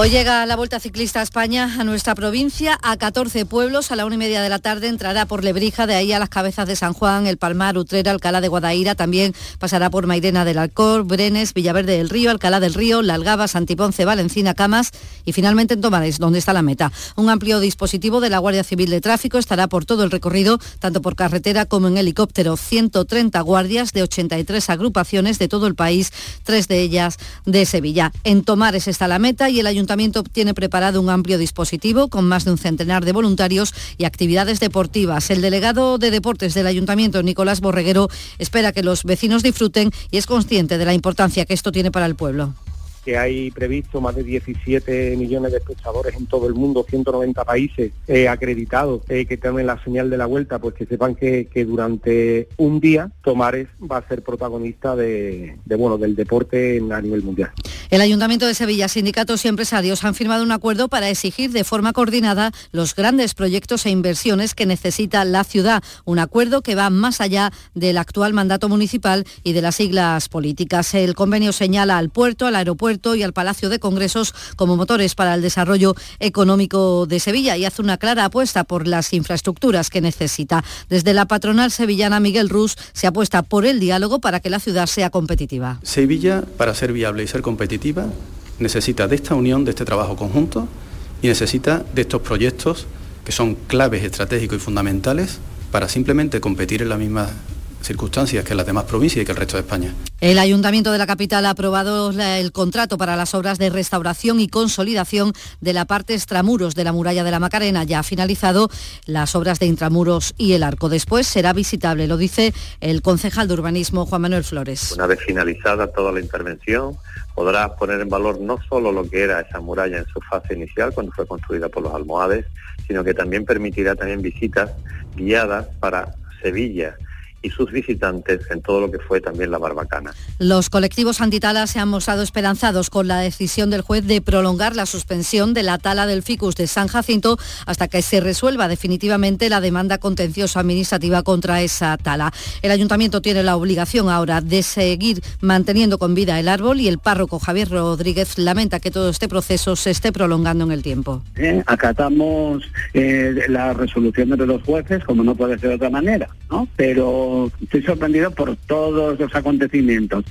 Hoy llega la Vuelta Ciclista España, a nuestra provincia, a 14 pueblos. A la una y media de la tarde entrará por Lebrija, de ahí a las cabezas de San Juan, El Palmar, Utrera, Alcalá de Guadaira. También pasará por Mairena del Alcor, Brenes, Villaverde del Río, Alcalá del Río, La Algaba, Santiponce, Valencina, Camas y finalmente en Tomares, donde está la meta. Un amplio dispositivo de la Guardia Civil de Tráfico estará por todo el recorrido, tanto por carretera como en helicóptero. 130 guardias de 83 agrupaciones de todo el país, tres de ellas de Sevilla. En Tomares está la meta y el Ayuntamiento Ayuntamiento tiene preparado un amplio dispositivo con más de un centenar de voluntarios y actividades deportivas. El delegado de deportes del Ayuntamiento, Nicolás Borreguero, espera que los vecinos disfruten y es consciente de la importancia que esto tiene para el pueblo que hay previsto más de 17 millones de espectadores en todo el mundo, 190 países eh, acreditados eh, que tienen la señal de la vuelta, pues que sepan que, durante un día Tomares va a ser protagonista de, bueno del deporte a nivel mundial. El Ayuntamiento de Sevilla, sindicatos y empresarios han firmado un acuerdo para exigir de forma coordinada los grandes proyectos e inversiones que necesita la ciudad. Un acuerdo que va más allá del actual mandato municipal y de las siglas políticas. El convenio señala al puerto, al aeropuerto, y al Palacio de Congresos como motores para el desarrollo económico de Sevilla y hace una clara apuesta por las infraestructuras que necesita. Desde la patronal sevillana Miguel Rus se apuesta por el diálogo para que la ciudad sea competitiva. Sevilla, para ser viable y ser competitiva, necesita de esta unión, de este trabajo conjunto y necesita de estos proyectos que son claves estratégicos y fundamentales para simplemente competir en la misma circunstancias que las demás provincias y que el resto de España. El Ayuntamiento de la capital ha aprobado el contrato para las obras de restauración y consolidación de la parte extramuros de la muralla de la Macarena. Ya ha finalizado las obras de intramuros y el arco. Después será visitable, lo dice el concejal de urbanismo Juan Manuel Flores. Una vez finalizada toda la intervención, podrá poner en valor no solo lo que era esa muralla en su fase inicial, cuando fue construida por los almohades, sino que también permitirá también visitas guiadas para Sevilla, y sus visitantes en todo lo que fue también la barbacana. Los colectivos antitalas se han mostrado esperanzados con la decisión del juez de prolongar la suspensión de la tala del ficus de San Jacinto hasta que se resuelva definitivamente la demanda contenciosa administrativa contra esa tala. El ayuntamiento tiene la obligación ahora de seguir manteniendo con vida el árbol y el párroco Javier Rodríguez lamenta que todo este proceso se esté prolongando en el tiempo. Eh, acatamos eh, las resoluciones de los jueces como no puede ser de otra manera, ¿no? Pero estoy sorprendido por todos los acontecimientos.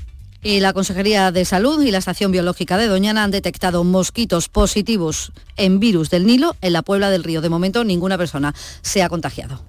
Y la Consejería de Salud y la Estación Biológica de Doñana han detectado mosquitos positivos en virus del Nilo en la Puebla del Río. De momento, ninguna persona se ha contagiado.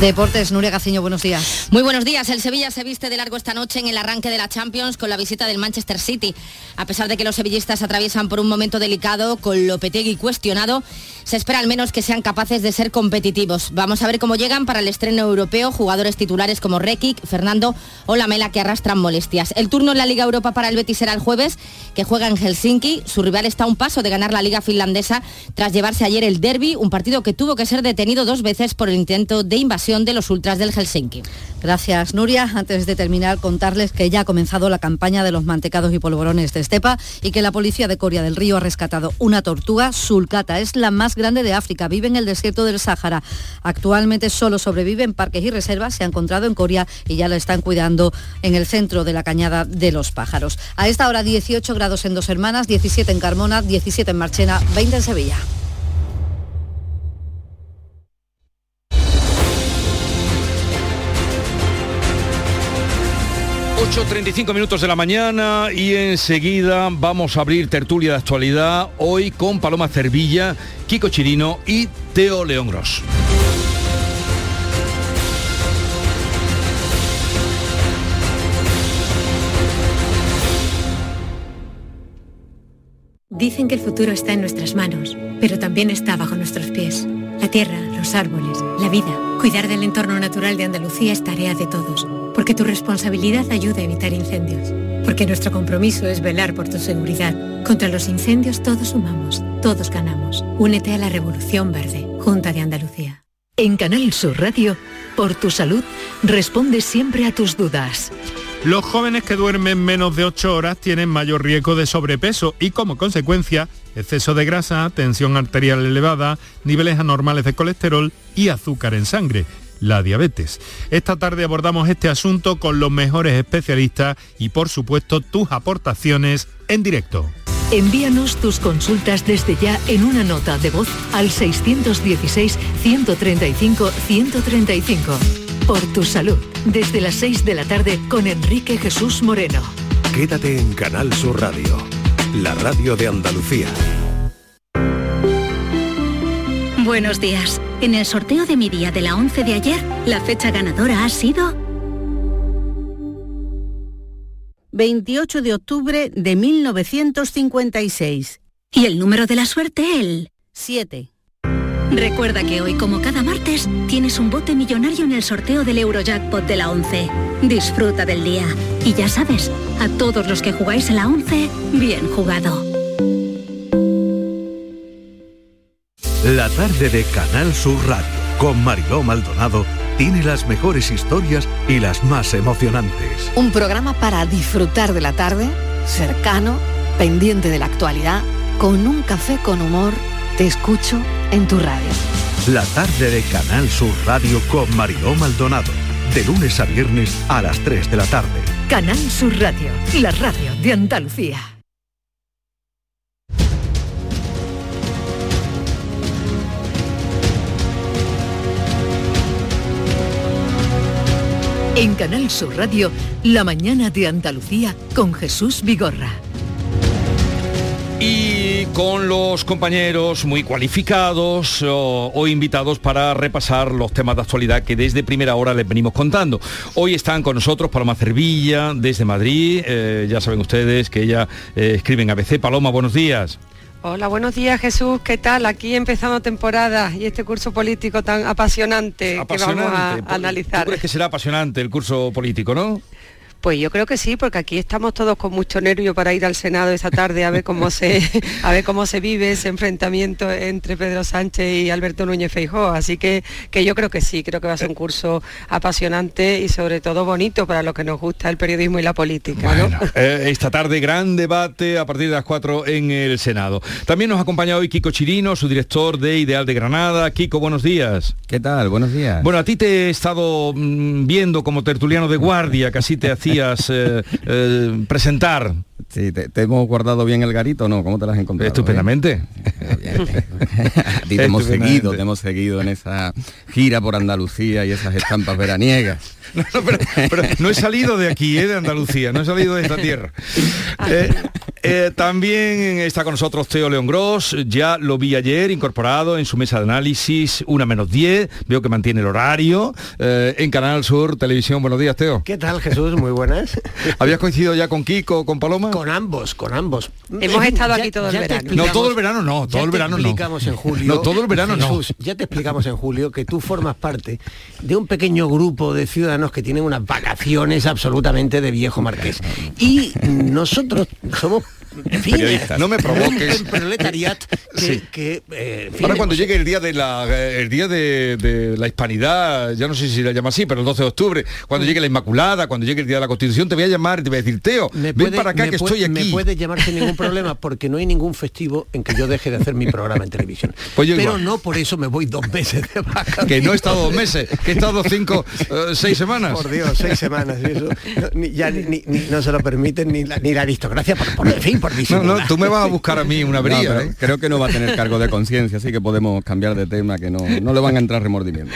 Deportes, Nuria Gaciño, buenos días. Muy buenos días. El Sevilla se viste de largo esta noche en el arranque de la Champions con la visita del Manchester City. A pesar de que los sevillistas atraviesan por un momento delicado con Lopetegui cuestionado, se espera al menos que sean capaces de ser competitivos. Vamos a ver cómo llegan para el estreno europeo jugadores titulares como Rekic, Fernando o Lamela que arrastran molestias. El turno en la Liga Europa para el Betis será el jueves, que juega en Helsinki. Su rival está a un paso de ganar la Liga finlandesa tras llevarse ayer el derby, un partido que tuvo que ser detenido dos veces por el intento de invasión de los ultras del Helsinki. Gracias, Nuria. Antes de terminar, contarles que ya ha comenzado la campaña de los mantecados y polvorones de Estepa y que la policía de Coria del Río ha rescatado una tortuga sulcata. Es la más grande de África. Vive en el desierto del Sáhara. Actualmente solo sobrevive en parques y reservas. Se ha encontrado en Coria y ya la están cuidando en el centro de la cañada de los pájaros. A esta hora 18 grados en Dos Hermanas, 17 en Carmona, 17 en Marchena, 20 en Sevilla. 8.35 minutos de la mañana y enseguida vamos a abrir tertulia de actualidad hoy con Paloma Cervilla, Kiko Chirino y Teo León Gros. Dicen que el futuro está en nuestras manos, pero también está bajo nuestros pies. La tierra, los árboles, la vida. Cuidar del entorno natural de Andalucía es tarea de todos porque tu responsabilidad ayuda a evitar incendios, porque nuestro compromiso es velar por tu seguridad. Contra los incendios todos sumamos, todos ganamos. Únete a la Revolución Verde, Junta de Andalucía. En Canal Sur Radio, por tu salud, responde siempre a tus dudas. Los jóvenes que duermen menos de 8 horas tienen mayor riesgo de sobrepeso y como consecuencia, exceso de grasa, tensión arterial elevada, niveles anormales de colesterol y azúcar en sangre la diabetes. Esta tarde abordamos este asunto con los mejores especialistas y por supuesto tus aportaciones en directo. Envíanos tus consultas desde ya en una nota de voz al 616-135-135. Por tu salud, desde las 6 de la tarde con Enrique Jesús Moreno. Quédate en Canal Sur Radio, la radio de Andalucía. Buenos días. En el sorteo de mi día de la 11 de ayer, la fecha ganadora ha sido 28 de octubre de 1956. Y el número de la suerte, el 7. Recuerda que hoy, como cada martes, tienes un bote millonario en el sorteo del Eurojackpot de la 11. Disfruta del día. Y ya sabes, a todos los que jugáis en la 11, bien jugado. La tarde de Canal Sur Radio con Mariló Maldonado tiene las mejores historias y las más emocionantes. Un programa para disfrutar de la tarde, cercano, pendiente de la actualidad, con un café con humor. Te escucho en tu radio. La tarde de Canal Sur Radio con Mariló Maldonado. De lunes a viernes a las 3 de la tarde. Canal Sur Radio, la radio de Andalucía. En Canal Sur Radio, La mañana de Andalucía con Jesús Vigorra. Y con los compañeros muy cualificados o, invitados para repasar los temas de actualidad que desde primera hora les venimos contando. Hoy están con nosotros Paloma Cervilla desde Madrid. Eh, ya saben ustedes que ella eh, escribe en ABC. Paloma, buenos días. Hola, buenos días Jesús, ¿qué tal? Aquí empezando temporada y este curso político tan apasionante, apasionante. que vamos a, analizar. ¿Tú crees que será apasionante el curso político, no? Pues yo creo que sí, porque aquí estamos todos con mucho nervio para ir al Senado esta tarde a ver cómo se a ver cómo se vive ese enfrentamiento entre Pedro Sánchez y Alberto Núñez Feijóo. Así que, que yo creo que sí, creo que va a ser un curso apasionante y sobre todo bonito para lo que nos gusta el periodismo y la política. Bueno, ¿no? eh, esta tarde gran debate a partir de las 4 en el Senado. También nos acompaña hoy Kiko Chirino, su director de Ideal de Granada. Kiko, buenos días. ¿Qué tal? Buenos días. Bueno, a ti te he estado mm, viendo como tertuliano de guardia, casi te hacía eh, eh, presentar. Sí, ¿te, te hemos guardado bien el garito o no? ¿Cómo te lo has encontrado? Estupendamente. A ti te hemos seguido, te hemos seguido en esa gira por Andalucía y esas estampas veraniegas. No, no, pero, pero no he salido de aquí, eh, de Andalucía, no he salido de esta tierra. Eh, eh, también está con nosotros Teo León Gross, ya lo vi ayer incorporado en su mesa de análisis, una menos 10, veo que mantiene el horario, eh, en Canal Sur Televisión. Buenos días, Teo. ¿Qué tal, Jesús? Muy buenas. ¿Habías coincidido ya con Kiko o con Paloma? Con ambos, con ambos. Hemos estado aquí todo el verano. No, todo el verano no, todo ya el te verano no. explicamos en julio. No, todo el verano no. Jesús, Ya te explicamos en julio que tú formas parte de un pequeño grupo de ciudadanos que tienen unas vacaciones absolutamente de viejo marqués. Y nosotros somos en fin, Periodistas. No me provoques. proletariat que, Sí. que, eh, en fin, Ahora cuando llegue el día de la el día de, de la hispanidad, ya no sé si la llama así, pero el 12 de octubre, cuando llegue la Inmaculada, cuando llegue el día de la Constitución, te voy a llamar y te voy a decir, Teo, me ven puede- para acá que puede- estoy aquí. Me puede llamar sin ningún problema porque no hay ningún festivo en que yo deje de hacer mi programa en televisión. Pues yo Pero igual. no por eso me voy dos meses de vacaciones. Que no he estado dos meses, que he estado cinco, eh, seis semanas. Por Dios, seis semanas. y eso, no, ni- ya ni, ni- ni- no se lo permiten ni la, ni la aristocracia, por, por, en fin, por No, disimular. no, tú me vas a buscar a mí una brilla. ¿eh? Creo que no va a tener cargo de conciencia, así que podemos cambiar de tema, que no, no le van a entrar remordimientos.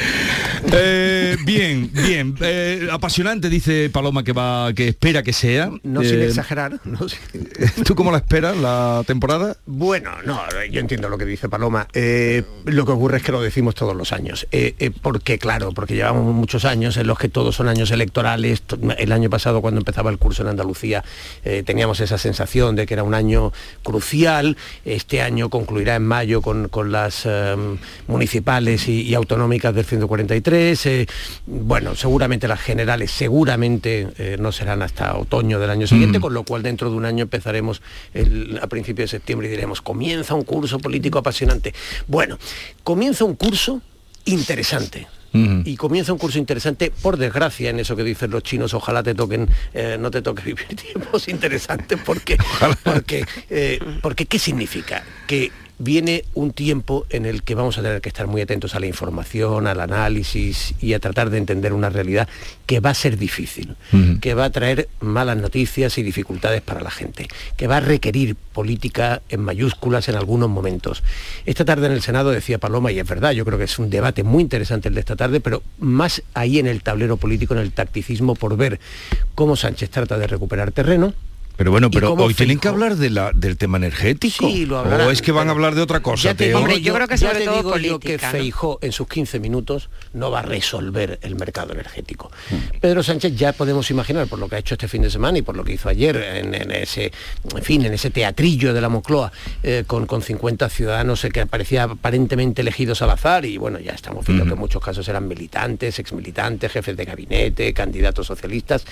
Eh, bien, bien. eh, apasionante, dice Paloma que va, que espera que sea. No sin exagerar. no sin- ¿Tú cómo la esperas la temporada? Bueno, no, yo entiendo lo que dice Paloma. Eh, lo que ocurre es que lo decimos todos los años. Eh, eh, porque, claro, porque llevamos muchos años en los que todos son años electorales. To- El año pasado, cuando empezaba el curso en Andalucía, eh, teníamos esa sensación de que era un año crucial. Este año concluirá en mayo con, con las eh, municipales y, y autonómicas del 143. Eh, bueno, seguramente las generales, seguramente eh, no serán hasta otoño del año siguiente, Mm. con lo cual dentro de un año empezaremos el- a principios de septiembre y diremos, comienza un curso político apasionante. Bueno, comienza un curso interesante. Y comienza un curso interesante, por desgracia, en eso que dicen los chinos, ojalá te toquen, eh, no te toque vivir tiempos interesantes, porque, porque, eh, porque ¿qué significa? Que viene un tiempo en el que vamos a tener que estar muy atentos a la información, al análisis y a tratar de entender una realidad que va a ser difícil, que va a traer malas noticias y dificultades para la gente, que va a requerir política en mayúsculas en algunos momentos. Esta tarde en el Senado decía Paloma, y es verdad, yo creo que es un debate muy interesante el de esta tarde, pero más ahí en el tablero político, en el tacticismo, por ver cómo Sánchez trata de recuperar terreno, Pero bueno, ¿Y pero hoy tienen que hablar de la, del tema energético. Sí, lo hablarán, o es que van a hablar de otra cosa. Ya te digo Hombre, yo creo que sobre te todo digo yo que política, ¿no? Feijó en sus 15 minutos no va a resolver el mercado energético. Hmm. Pedro Sánchez ya podemos imaginar por lo que ha hecho este fin de semana y por lo que hizo ayer en, en ese, en fin, en ese teatrillo de la Moncloa eh, con, con 50 ciudadanos eh, que parecía aparentemente elegidos al azar y bueno, ya estamos viendo que en muchos casos eran militantes, exmilitantes, jefes de gabinete, candidatos socialistas,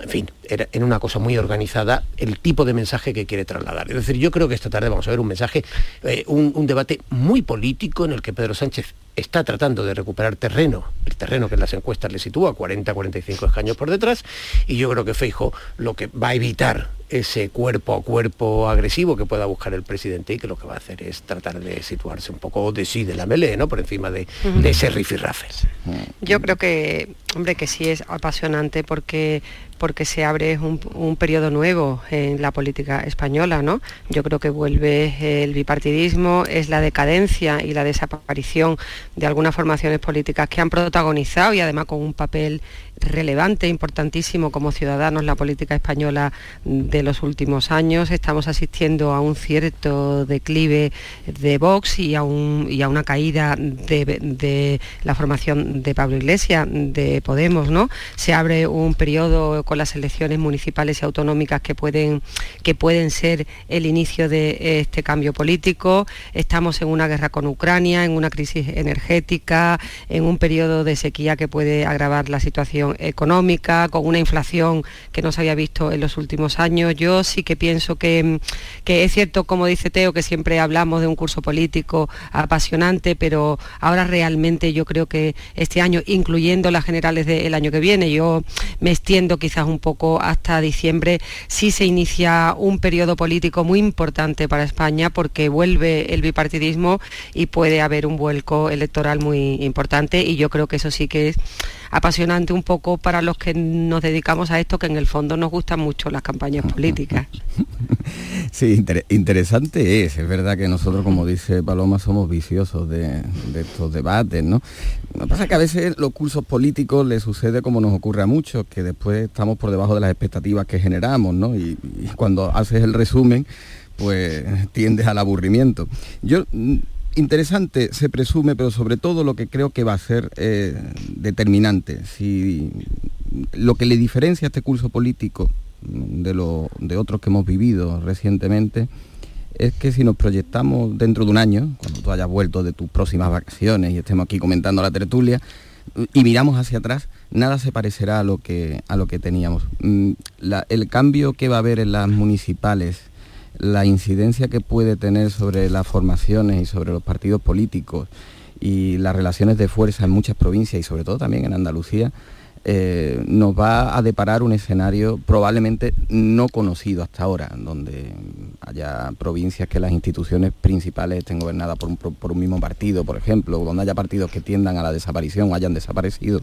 en fin, era en una cosa muy organizada el tipo de mensaje que quiere trasladar. Es decir, yo creo que esta tarde vamos a ver un mensaje, eh, un, un debate muy político en el que Pedro Sánchez está tratando de recuperar terreno, el terreno que en las encuestas le sitúa 40, 45 escaños por detrás, y yo creo que Feijo lo que va a evitar ese cuerpo a cuerpo agresivo que pueda buscar el presidente y que lo que va a hacer es tratar de situarse un poco de sí de la melee, ¿no? Por encima de, Ujú. de ese rifirrafe. Yo creo que, hombre, que sí es apasionante porque porque se abre un, periodo nuevo en la política española, ¿no? Yo creo que vuelve el bipartidismo, es la decadencia y la desaparición de algunas formaciones políticas que han protagonizado y además con un papel relevante, importantísimo como ciudadanos la política española de los últimos años. Estamos asistiendo a un cierto declive de Vox y a, una caída de, de la formación de Pablo Iglesias, de Podemos, ¿no? Se abre un periodo con las elecciones municipales y autonómicas que pueden, que pueden ser el inicio de este cambio político. Estamos en una guerra con Ucrania, en una crisis energética, en un periodo de sequía que puede agravar la situación económica, con una inflación que no se había visto en los últimos años. Yo sí que pienso que, que es cierto, como dice Teo, que siempre hablamos de un curso político apasionante, pero ahora realmente yo creo que este año, incluyendo las generales del año que viene, yo me extiendo quizás un poco hasta diciembre, sí se inicia un periodo político muy importante para España porque vuelve el bipartidismo y puede haber un vuelco electoral muy importante y yo creo que eso sí que es apasionante un poco para los que nos dedicamos a esto, que en el fondo nos gustan mucho las campañas políticas. Sí, interesante es, es verdad que nosotros, como dice Paloma, somos viciosos de, estos debates, ¿no? Lo que pasa es que a veces los cursos políticos les sucede como nos ocurre a muchos, que después estamos por debajo de las expectativas que generamos, ¿no? y cuando haces el resumen, pues tiendes al aburrimiento. Yo interesante se presume, pero sobre todo lo que creo que va a ser eh, determinante. Si lo que le diferencia a este curso político de, lo, de otros que hemos vivido recientemente es que si nos proyectamos dentro de un año, cuando tú hayas vuelto de tus próximas vacaciones y estemos aquí comentando la tertulia, y miramos hacia atrás, nada se parecerá a lo que, a lo que teníamos. Mm, el cambio que va a haber en las municipales la incidencia que puede tener sobre las formaciones y sobre los partidos políticos y las relaciones de fuerza en muchas provincias y sobre todo también en Andalucía, eh, nos va a deparar un escenario probablemente no conocido hasta ahora, donde haya provincias que las instituciones principales estén gobernadas por un, por un mismo partido, por ejemplo, donde haya partidos que tiendan a la desaparición o hayan desaparecido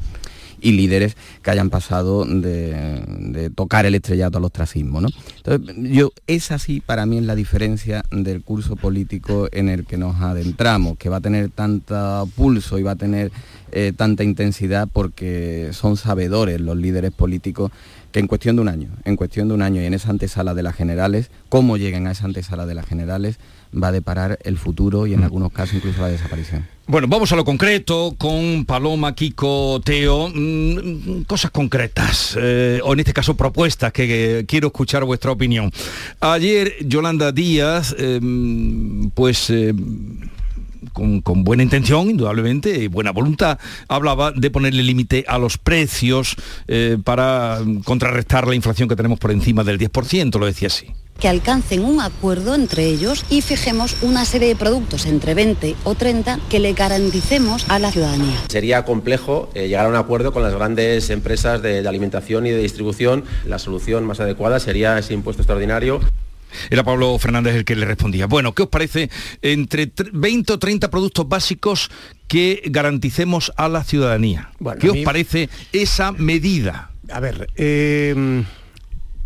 y líderes que hayan pasado de, tocar el estrellato al ostracismo. ¿no? Entonces, yo, esa sí para mí es la diferencia del curso político en el que nos adentramos, que va a tener tanto pulso y va a tener eh, tanta intensidad porque son sabedores los líderes políticos que en cuestión de un año, en cuestión de un año y en esa antesala de las generales, cómo lleguen a esa antesala de las generales, va a deparar el futuro y en mm. algunos casos incluso la desaparición. Bueno, vamos a lo concreto con Paloma, Kiko, Teo, mm, cosas concretas, eh, o en este caso propuestas, que, quiero escuchar vuestra opinión. Ayer Yolanda Díaz, em, pues... con, buena intención, indudablemente, y buena voluntad, hablaba de ponerle límite a los precios eh, para contrarrestar la inflación que tenemos por encima del 10%, lo decía así que alcancen un acuerdo entre ellos y fijemos una serie de productos entre 20 o 30 que le garanticemos a la ciudadanía. Sería complejo eh, llegar a un acuerdo con las grandes empresas de, de alimentación y de distribución. La solución más adecuada sería ese impuesto extraordinario. Era Pablo Fernández el que le respondía. Bueno, ¿qué os parece entre 20 o 30 productos básicos que garanticemos a la ciudadanía? ¿Qué os parece esa medida? A ver, eh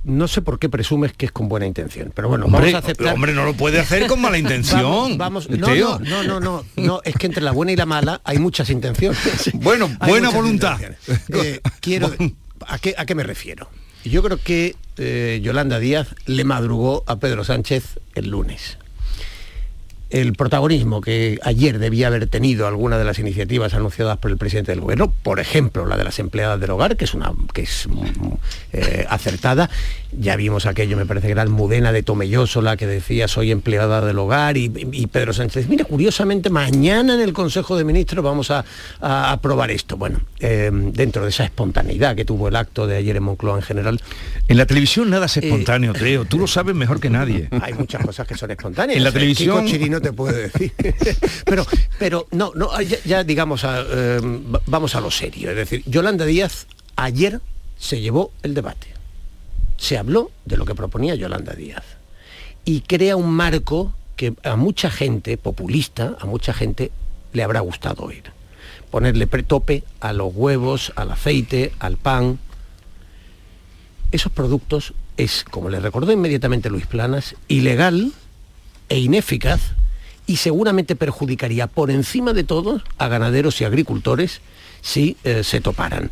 no sé por qué presumes que es con buena intención, pero bueno, vamos a aceptar. Hombre, no lo puede hacer con mala intención. vamos, no, no, no, no, no, es que entre la buena y la mala hay muchas intenciones. Bueno, buena voluntad. Eh, quiero, ¿a qué, ¿a qué me refiero? Yo creo que eh, Yolanda Díaz le madrugó a Pedro Sánchez el lunes el protagonismo que ayer debía haber tenido alguna de las iniciativas anunciadas por el presidente del gobierno, por ejemplo la de las empleadas del hogar, que es una que es eh, acertada. Ya vimos aquello, me parece que era Mudena de Tomelloso, la que decía soy empleada del hogar, y, Pedro Sánchez. Mira, curiosamente, mañana en el Consejo de Ministros vamos a, aprobar esto. Bueno, eh, dentro de esa espontaneidad que tuvo el acto de ayer en Moncloa en general. En la televisión nada es espontáneo, creo. Tú lo sabes mejor que nadie. Hay muchas cosas que son espontáneas. En la televisión te puede decir. pero, pero no, no, ya, digamos, eh, vamos a lo serio. Es decir, Yolanda Díaz ayer se llevó el debate. Se habló de lo que proponía Yolanda Díaz. Y crea un marco que a mucha gente populista, a mucha gente le habrá gustado oír. Ponerle tope a los huevos, al aceite, al pan. Esos productos es, como le recordó inmediatamente Luis Planas, ilegal e ineficaz y seguramente perjudicaría por encima de todo a ganaderos y agricultores si eh, se toparan.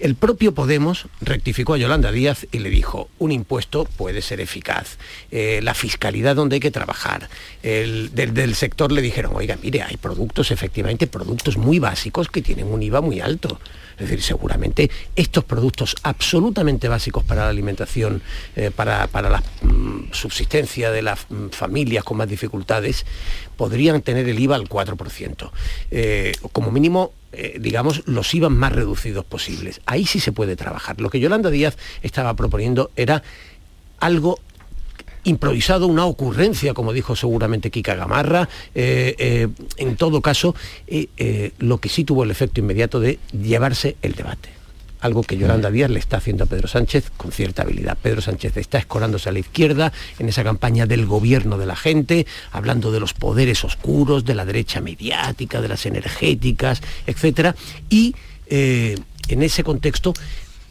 El propio Podemos rectificó a Yolanda Díaz y le dijo, un impuesto puede ser eficaz, eh, la fiscalidad donde hay que trabajar. El, del, sector le dijeron, oiga, mire, hay productos, efectivamente, productos muy básicos que tienen un IVA muy alto. Es decir, seguramente estos productos absolutamente básicos para la alimentación, eh, para, la mm, subsistencia de las mm, familias con más dificultades, podrían tener el IVA al 4%. Eh, como mínimo eh, digamos, los IVA más reducidos posibles. Ahí sí se puede trabajar. Lo que Yolanda Díaz estaba proponiendo era algo improvisado, una ocurrencia, como dijo seguramente Kika Gamarra. Eh, eh, en todo caso, lo que sí tuvo el efecto inmediato de llevarse el debate. algo que Yolanda Díaz le está haciendo a Pedro Sánchez con cierta habilidad. Pedro Sánchez está escorándose a la izquierda en esa campaña del gobierno de la gente, hablando de los poderes oscuros, de la derecha mediática, de las energéticas, etc. Y eh, en ese contexto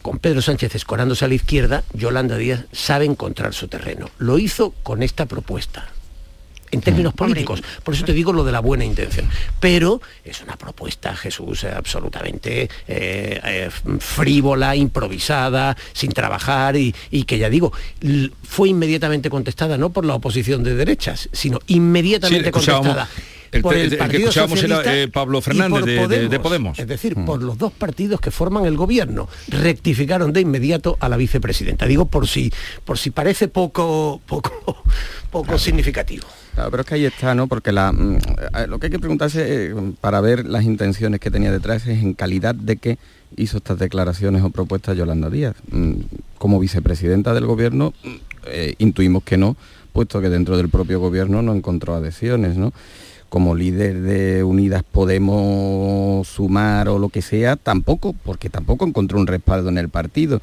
con Pedro Sánchez escorándose a la izquierda, Yolanda Díaz sabe encontrar su terreno. Lo hizo con esta propuesta en términos políticos. Por eso te digo lo de la buena intención. Pero es una propuesta, Jesús, absolutamente eh, eh, frívola, improvisada, sin trabajar y, y, que ya digo, fue inmediatamente contestada no por la oposición de derechas, sino inmediatamente sí, contestada. El, por el, que escuchábamos era eh, Pablo Fernández de Podemos, de, Podemos, Es decir, mm. por los dos partidos que forman el gobierno. Rectificaron de inmediato a la vicepresidenta. Digo por si, por si parece poco, poco, poco claro. significativo. Claro, pero es que ahí está, ¿no? Porque la, lo que hay que preguntarse eh, para ver las intenciones que tenía detrás es en calidad de qué hizo estas declaraciones o propuestas Yolanda Díaz. Mm, Como vicepresidenta del gobierno, eh, intuimos que no, puesto que dentro del propio gobierno no encontró adhesiones, ¿no? Como líder de Unidas Podemos sumar o lo que sea, tampoco, porque tampoco encontró un respaldo en el partido.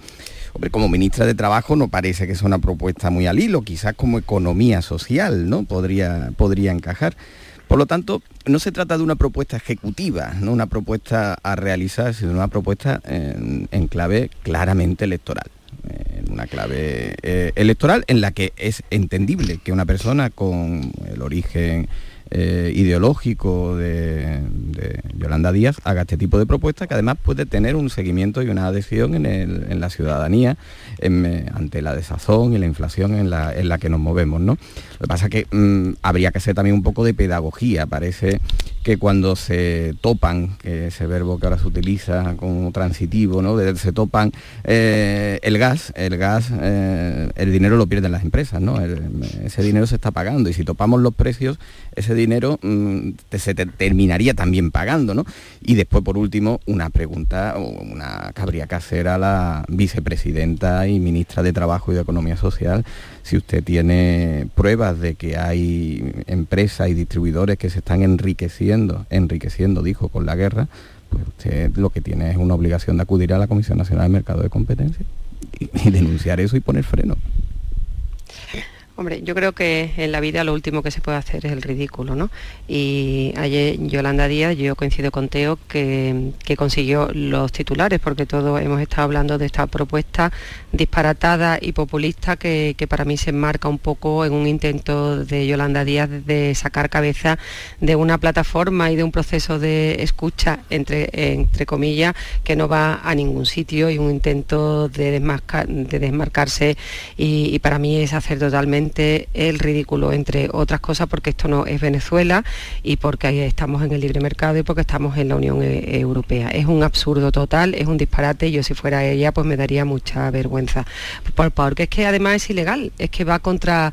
Como ministra de Trabajo no parece que sea una propuesta muy al hilo, quizás como economía social, ¿no? Podría, podría encajar. Por lo tanto, no se trata de una propuesta ejecutiva, no una propuesta a realizar, sino una propuesta en, en clave claramente electoral en una clave eh, electoral en la que es entendible que una persona con el origen eh, ideológico de, Yolanda Díaz haga este tipo de propuestas que además puede tener un seguimiento y una adhesión en, la ciudadanía ante la desazón y la inflación en la, en la que nos movemos. ¿no? Lo que pasa es que mmm, habría que hacer también un poco de pedagogía. Parece que cuando se topan, que ese verbo que ahora se utiliza como transitivo, ¿no? Se topan eh, el gas, el gas, eh, el dinero lo pierden las empresas, ¿no? Ese dinero se está pagando y si topamos los precios, ese dinero te, se te terminaría también pagando, ¿no? Y después, por último, una pregunta, una que habría que hacer a la vicepresidenta y ministra de Trabajo y de Economía Social, si usted tiene pruebas de que hay empresas y distribuidores que se están enriqueciendo, enriqueciendo, dijo, con la guerra, pues usted lo que tiene es una obligación de acudir a la Comisión Nacional del Mercado de Competencia y, denunciar eso y poner freno. Hombre, yo creo que en la vida lo último que se puede hacer es el ridículo, ¿no? Y ayer Yolanda Díaz, yo coincido con Teo, que, consiguió los titulares, porque todos hemos estado hablando de esta propuesta disparatada y populista que, para mí se enmarca un poco en un intento de Yolanda Díaz de sacar cabeza de una plataforma y de un proceso de escucha, entre, entre comillas, que no va a ningún sitio y un intento de, desmarcar, de desmarcarse y, para mí es hacer totalmente el ridículo, entre otras cosas porque esto no es Venezuela y porque estamos en el libre mercado y porque estamos en la Unión e Europea. Es un absurdo total, es un disparate, yo si fuera ella pues me daría mucha vergüenza. Porque es que además es ilegal, es que va contra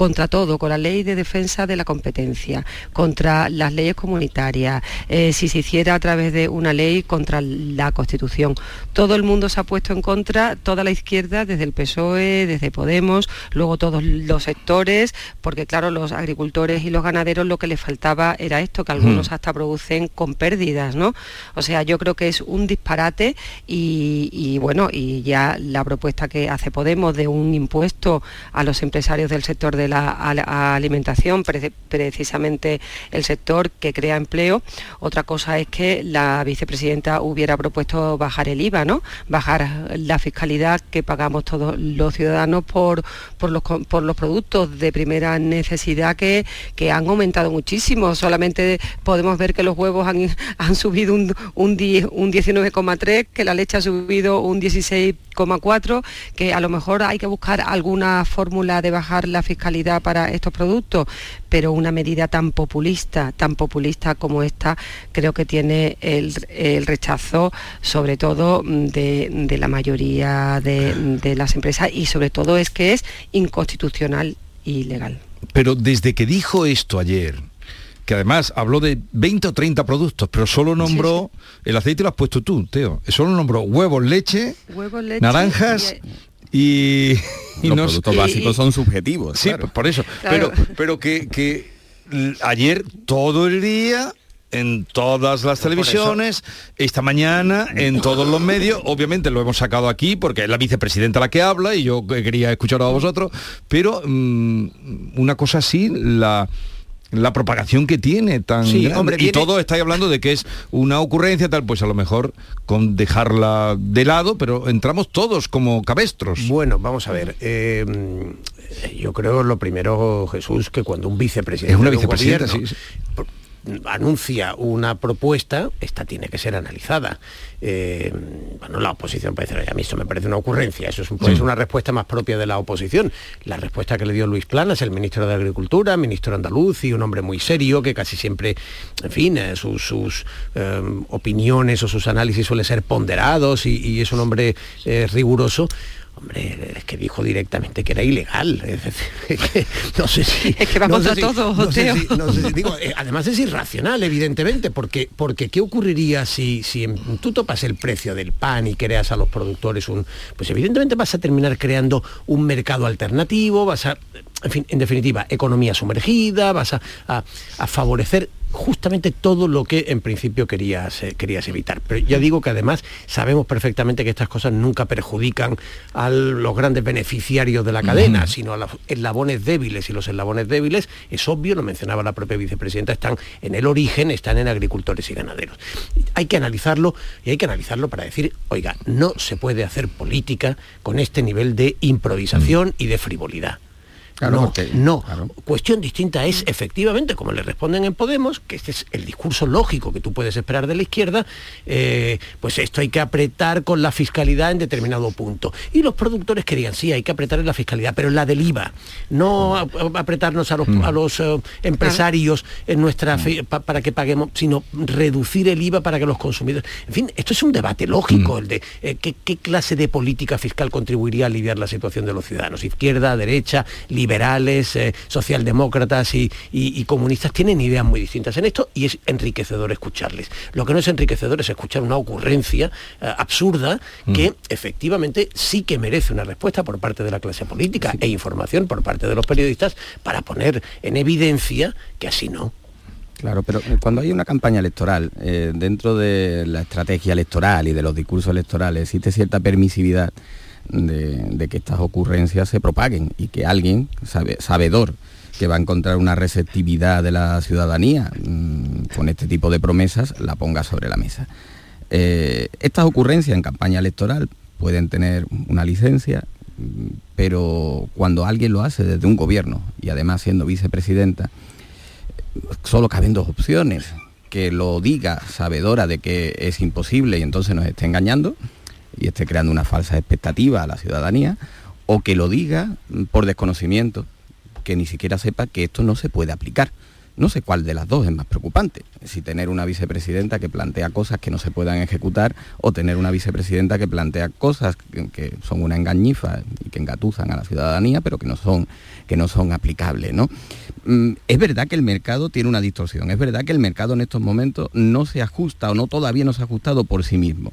contra todo, con la ley de defensa de la competencia, contra las leyes comunitarias, eh, si se hiciera a través de una ley contra la Constitución. Todo el mundo se ha puesto en contra, toda la izquierda, desde el PSOE, desde Podemos, luego todos los sectores, porque claro, los agricultores y los ganaderos lo que les faltaba era esto, que algunos mm. hasta producen con pérdidas, ¿no? O sea, yo creo que es un disparate y, y bueno, y ya la propuesta que hace Podemos de un impuesto a los empresarios del sector de la alimentación, pre precisamente el sector que crea empleo. Otra cosa es que la vicepresidenta hubiera propuesto bajar el IVA, ¿no? Bajar la fiscalidad que pagamos todos los ciudadanos por, por, los, por los productos de primera necesidad que, que han aumentado muchísimo. Solamente podemos ver que los huevos han, han subido un, un, un 19,3, que la leche ha subido un 16,4, que a lo mejor hay que buscar alguna fórmula de bajar la fiscalidad para estos productos, pero una medida tan populista, tan populista como esta, creo que tiene el, el rechazo, sobre todo de, de la mayoría de, de las empresas y sobre todo es que es inconstitucional y legal. Pero desde que dijo esto ayer, que además habló de 20 o 30 productos, pero solo nombró, sí, sí. el aceite lo has puesto tú, Teo, solo nombró huevos, leche, huevos, leche naranjas y, y los nos, productos básicos son subjetivos. Sí, claro. por eso. Claro. Pero, pero que, que ayer todo el día en todas las televisiones, esta mañana en todos los medios, obviamente lo hemos sacado aquí porque es la vicepresidenta la que habla y yo quería escuchar a vosotros, pero mm, una cosa así, la la propagación que tiene tan Sí, grande. hombre, y viene- todo estáis hablando de que es una ocurrencia tal pues a lo mejor con dejarla de lado pero entramos todos como cabestros Bueno, vamos a ver. eh, yo creo lo primero, Jesús, que cuando un vicepresidente Es una de un vicepresidenta, gobierno sí, pro- anuncia una propuesta, esta tiene que ser analizada. Eh, bueno, la oposición puede decir, "Oye, a mí esto me parece una ocurrencia, eso es un- Sí. una respuesta más propia de la oposición. La respuesta que le dio Luis Planas, el ministro de Agricultura, ministro andaluz y un hombre muy serio que casi siempre, en fin, eh, sus, sus, eh, opiniones o sus análisis suelen ser ponderados y, y es un hombre riguroso. Hombre, es que dijo directamente que era ilegal. Es decir, es que no sé si... Es que va no contra sé si- todo, no sé Oteo. si- no sé si- digo, además es irracional, evidentemente, porque, porque ¿qué ocurriría si, si tú topas el precio del pan y creas a los productores un... Pues evidentemente vas a terminar creando un mercado alternativo, vas a... En fin, en definitiva, economía sumergida, vas a, a- a favorecer justamente todo lo que en principio querías, eh, querías evitar. Pero ya digo que además sabemos perfectamente que estas cosas nunca perjudican a los grandes beneficiarios de la cadena, sino a los eslabones débiles. Y los eslabones débiles, es obvio, lo mencionaba la propia vicepresidenta, están en el origen, están en agricultores y ganaderos. Hay que analizarlo y hay que analizarlo para decir, oiga, no se puede hacer política con este nivel de improvisación y de frivolidad. Claro, no, porque- no. Cuestión distinta Mm. es, efectivamente, como le responden en Podemos, que este es el discurso lógico que tú puedes esperar de la izquierda, eh, pues esto hay que apretar con la fiscalidad en determinado punto. Y los productores querían, sí, hay que apretar en la fiscalidad, pero en la del IVA, no a- a- apretarnos a los, Mm. a los eh, empresarios en nuestra pa- para que paguemos, sino reducir el IVA para que los consumidores... En fin, esto es un debate lógico, el de eh, ¿qué, qué clase de política fiscal contribuiría a aliviar la situación de los ciudadanos. Izquierda, derecha, liberales, eh, socialdemócratas y, y- y comunistas tienen ideas muy distintas en esto y es enriquecedor escucharles. Lo que no es enriquecedor es escuchar una ocurrencia eh, absurda que efectivamente sí que merece una respuesta por parte de la clase política e información por parte de los periodistas para poner en evidencia que así no. Claro, pero cuando hay una campaña electoral, eh, dentro de la estrategia electoral y de los discursos electorales, existe cierta permisividad de, que estas ocurrencias se propaguen y que alguien, sabe- sabedor, que va a encontrar una receptividad de la ciudadanía mm, con este tipo de promesas, la ponga sobre la mesa. Eh, estas ocurrencias en campaña electoral pueden tener una licencia, mm, pero cuando alguien lo hace desde un gobierno y además siendo vicepresidenta, solo caben dos opciones. Que lo diga sabedora de que es imposible y entonces nos esté engañando y esté creando una falsa expectativa a la ciudadanía, o que lo diga por desconocimiento, que ni siquiera sepa que esto no se puede aplicar. No sé cuál de las dos es más preocupante, si tener una vicepresidenta que plantea cosas que no se puedan ejecutar o tener una vicepresidenta que plantea cosas que, que son una engañifa y que engatuzan a la ciudadanía, pero que no son, que no son aplicables. ¿no? Mm, Es verdad que el mercado tiene una distorsión, es verdad que el mercado en estos momentos no se ajusta o no todavía no se ha ajustado por sí mismo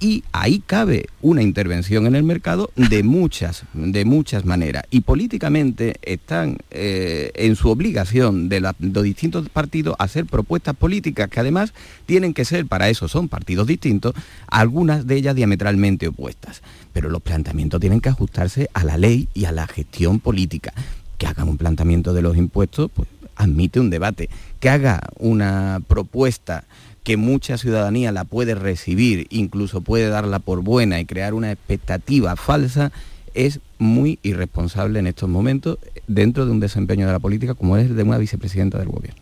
y ahí cabe una intervención en el mercado de muchas, de muchas maneras. Y políticamente están eh, en su obligación de, la- de los distintos partidos hacer propuestas políticas que además tienen que ser, para eso son partidos distintos, algunas de ellas diametralmente opuestas. Pero los planteamientos tienen que ajustarse a la ley y a la gestión política. Que hagan un planteamiento de los impuestos, pues admite un debate. Que haga una propuesta que mucha ciudadanía la puede recibir, incluso puede darla por buena y crear una expectativa falsa, es muy irresponsable en estos momentos dentro de un desempeño de la política como es el de una vicepresidenta del gobierno.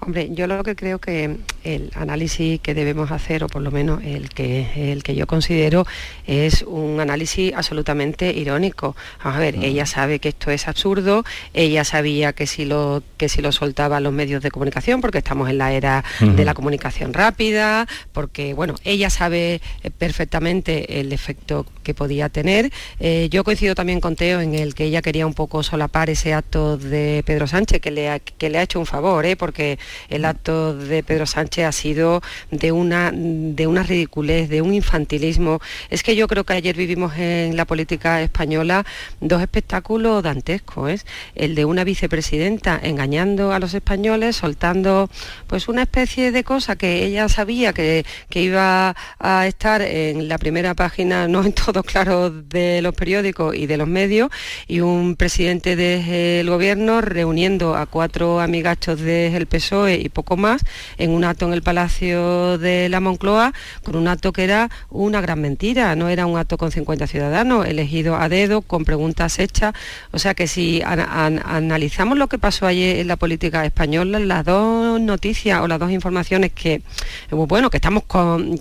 Hombre, yo lo que creo que el análisis que debemos hacer, o por lo menos el que, el que yo considero, es un análisis absolutamente irónico. Vamos a ver, ella sabe que esto es absurdo, ella sabía que si lo, que si lo soltaba los medios de comunicación, porque estamos en la era de la comunicación rápida, porque bueno, ella sabe eh, perfectamente el efecto que podía tener. Eh, yo coincido también con Teo en el que ella quería un poco solapar ese acto de Pedro Sánchez, que le ha, que le ha hecho un favor, ¿eh? porque el acto de Pedro Sánchez ha sido de una, de una ridiculez, de un infantilismo. Es que yo creo que ayer vivimos en la política española dos espectáculos dantescos. ¿eh? El de una vicepresidenta engañando a los españoles, soltando pues una especie de cosa que ella sabía que, que iba a estar en la primera página, no en todo claro, de los periódicos y de los medios, y un presidente del gobierno reuniendo a cuatro amigachos del PSOE y poco más en un acto en el Palacio de la Moncloa, con un acto que era una gran mentira, no era un acto con 50 ciudadanos, elegidos a dedo, con preguntas hechas. O sea que si analizamos lo que pasó ayer en la política española, las dos noticias o las dos informaciones que, bueno, que estamos,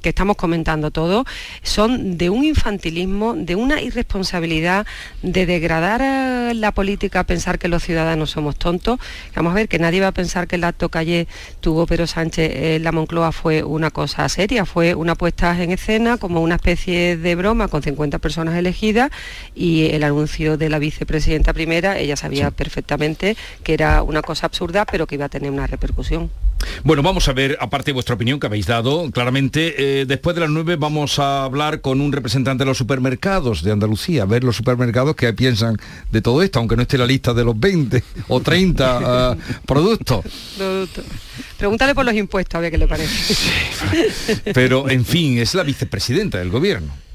que estamos comentando todos, son de un infantilismo, de una irresponsabilidad, de degradar la política, pensar que los ciudadanos somos tontos. Vamos a ver que nadie va a pensar que el acto que tuvo Pedro Sánchez en la Moncloa fue una cosa seria, fue una puesta en escena como una especie de broma con 50 personas elegidas y el anuncio de la vicepresidenta primera, ella sabía perfectamente que era una cosa absurda, pero que iba a tener una repercusión. Bueno, vamos a ver, aparte de vuestra opinión que habéis dado, claramente, eh, después de las nueve vamos a hablar con un representante de los supermercados de Andalucía, a ver los supermercados que piensan de todo esto, aunque no esté la lista de los 20 o 30 uh, productos. Pregúntale por los impuestos, a ver qué le parece. Pero, en fin, es la vicepresidenta del gobierno.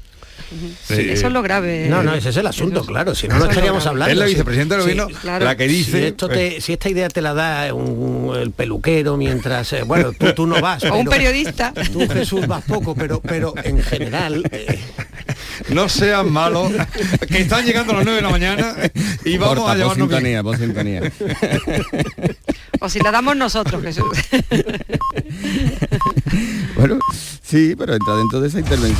Sí, eso es lo grave. No, no, ese es el asunto, claro. Si no, no estaríamos hablando. Es la vicepresidenta del gobierno la que dice. Si, esto te, si, esta idea te la da un, el peluquero mientras. Eh, bueno, tú, tú, no vas. O un periodista. Tú, Jesús, vas poco, pero, pero en general. Eh, no sean malos, que están llegando a las 9 de la mañana y vamos Porta, a llevarnos por sintonía, bien. por sintonía. O si la damos nosotros, Jesús. bueno, sí, pero entra dentro de esa intervención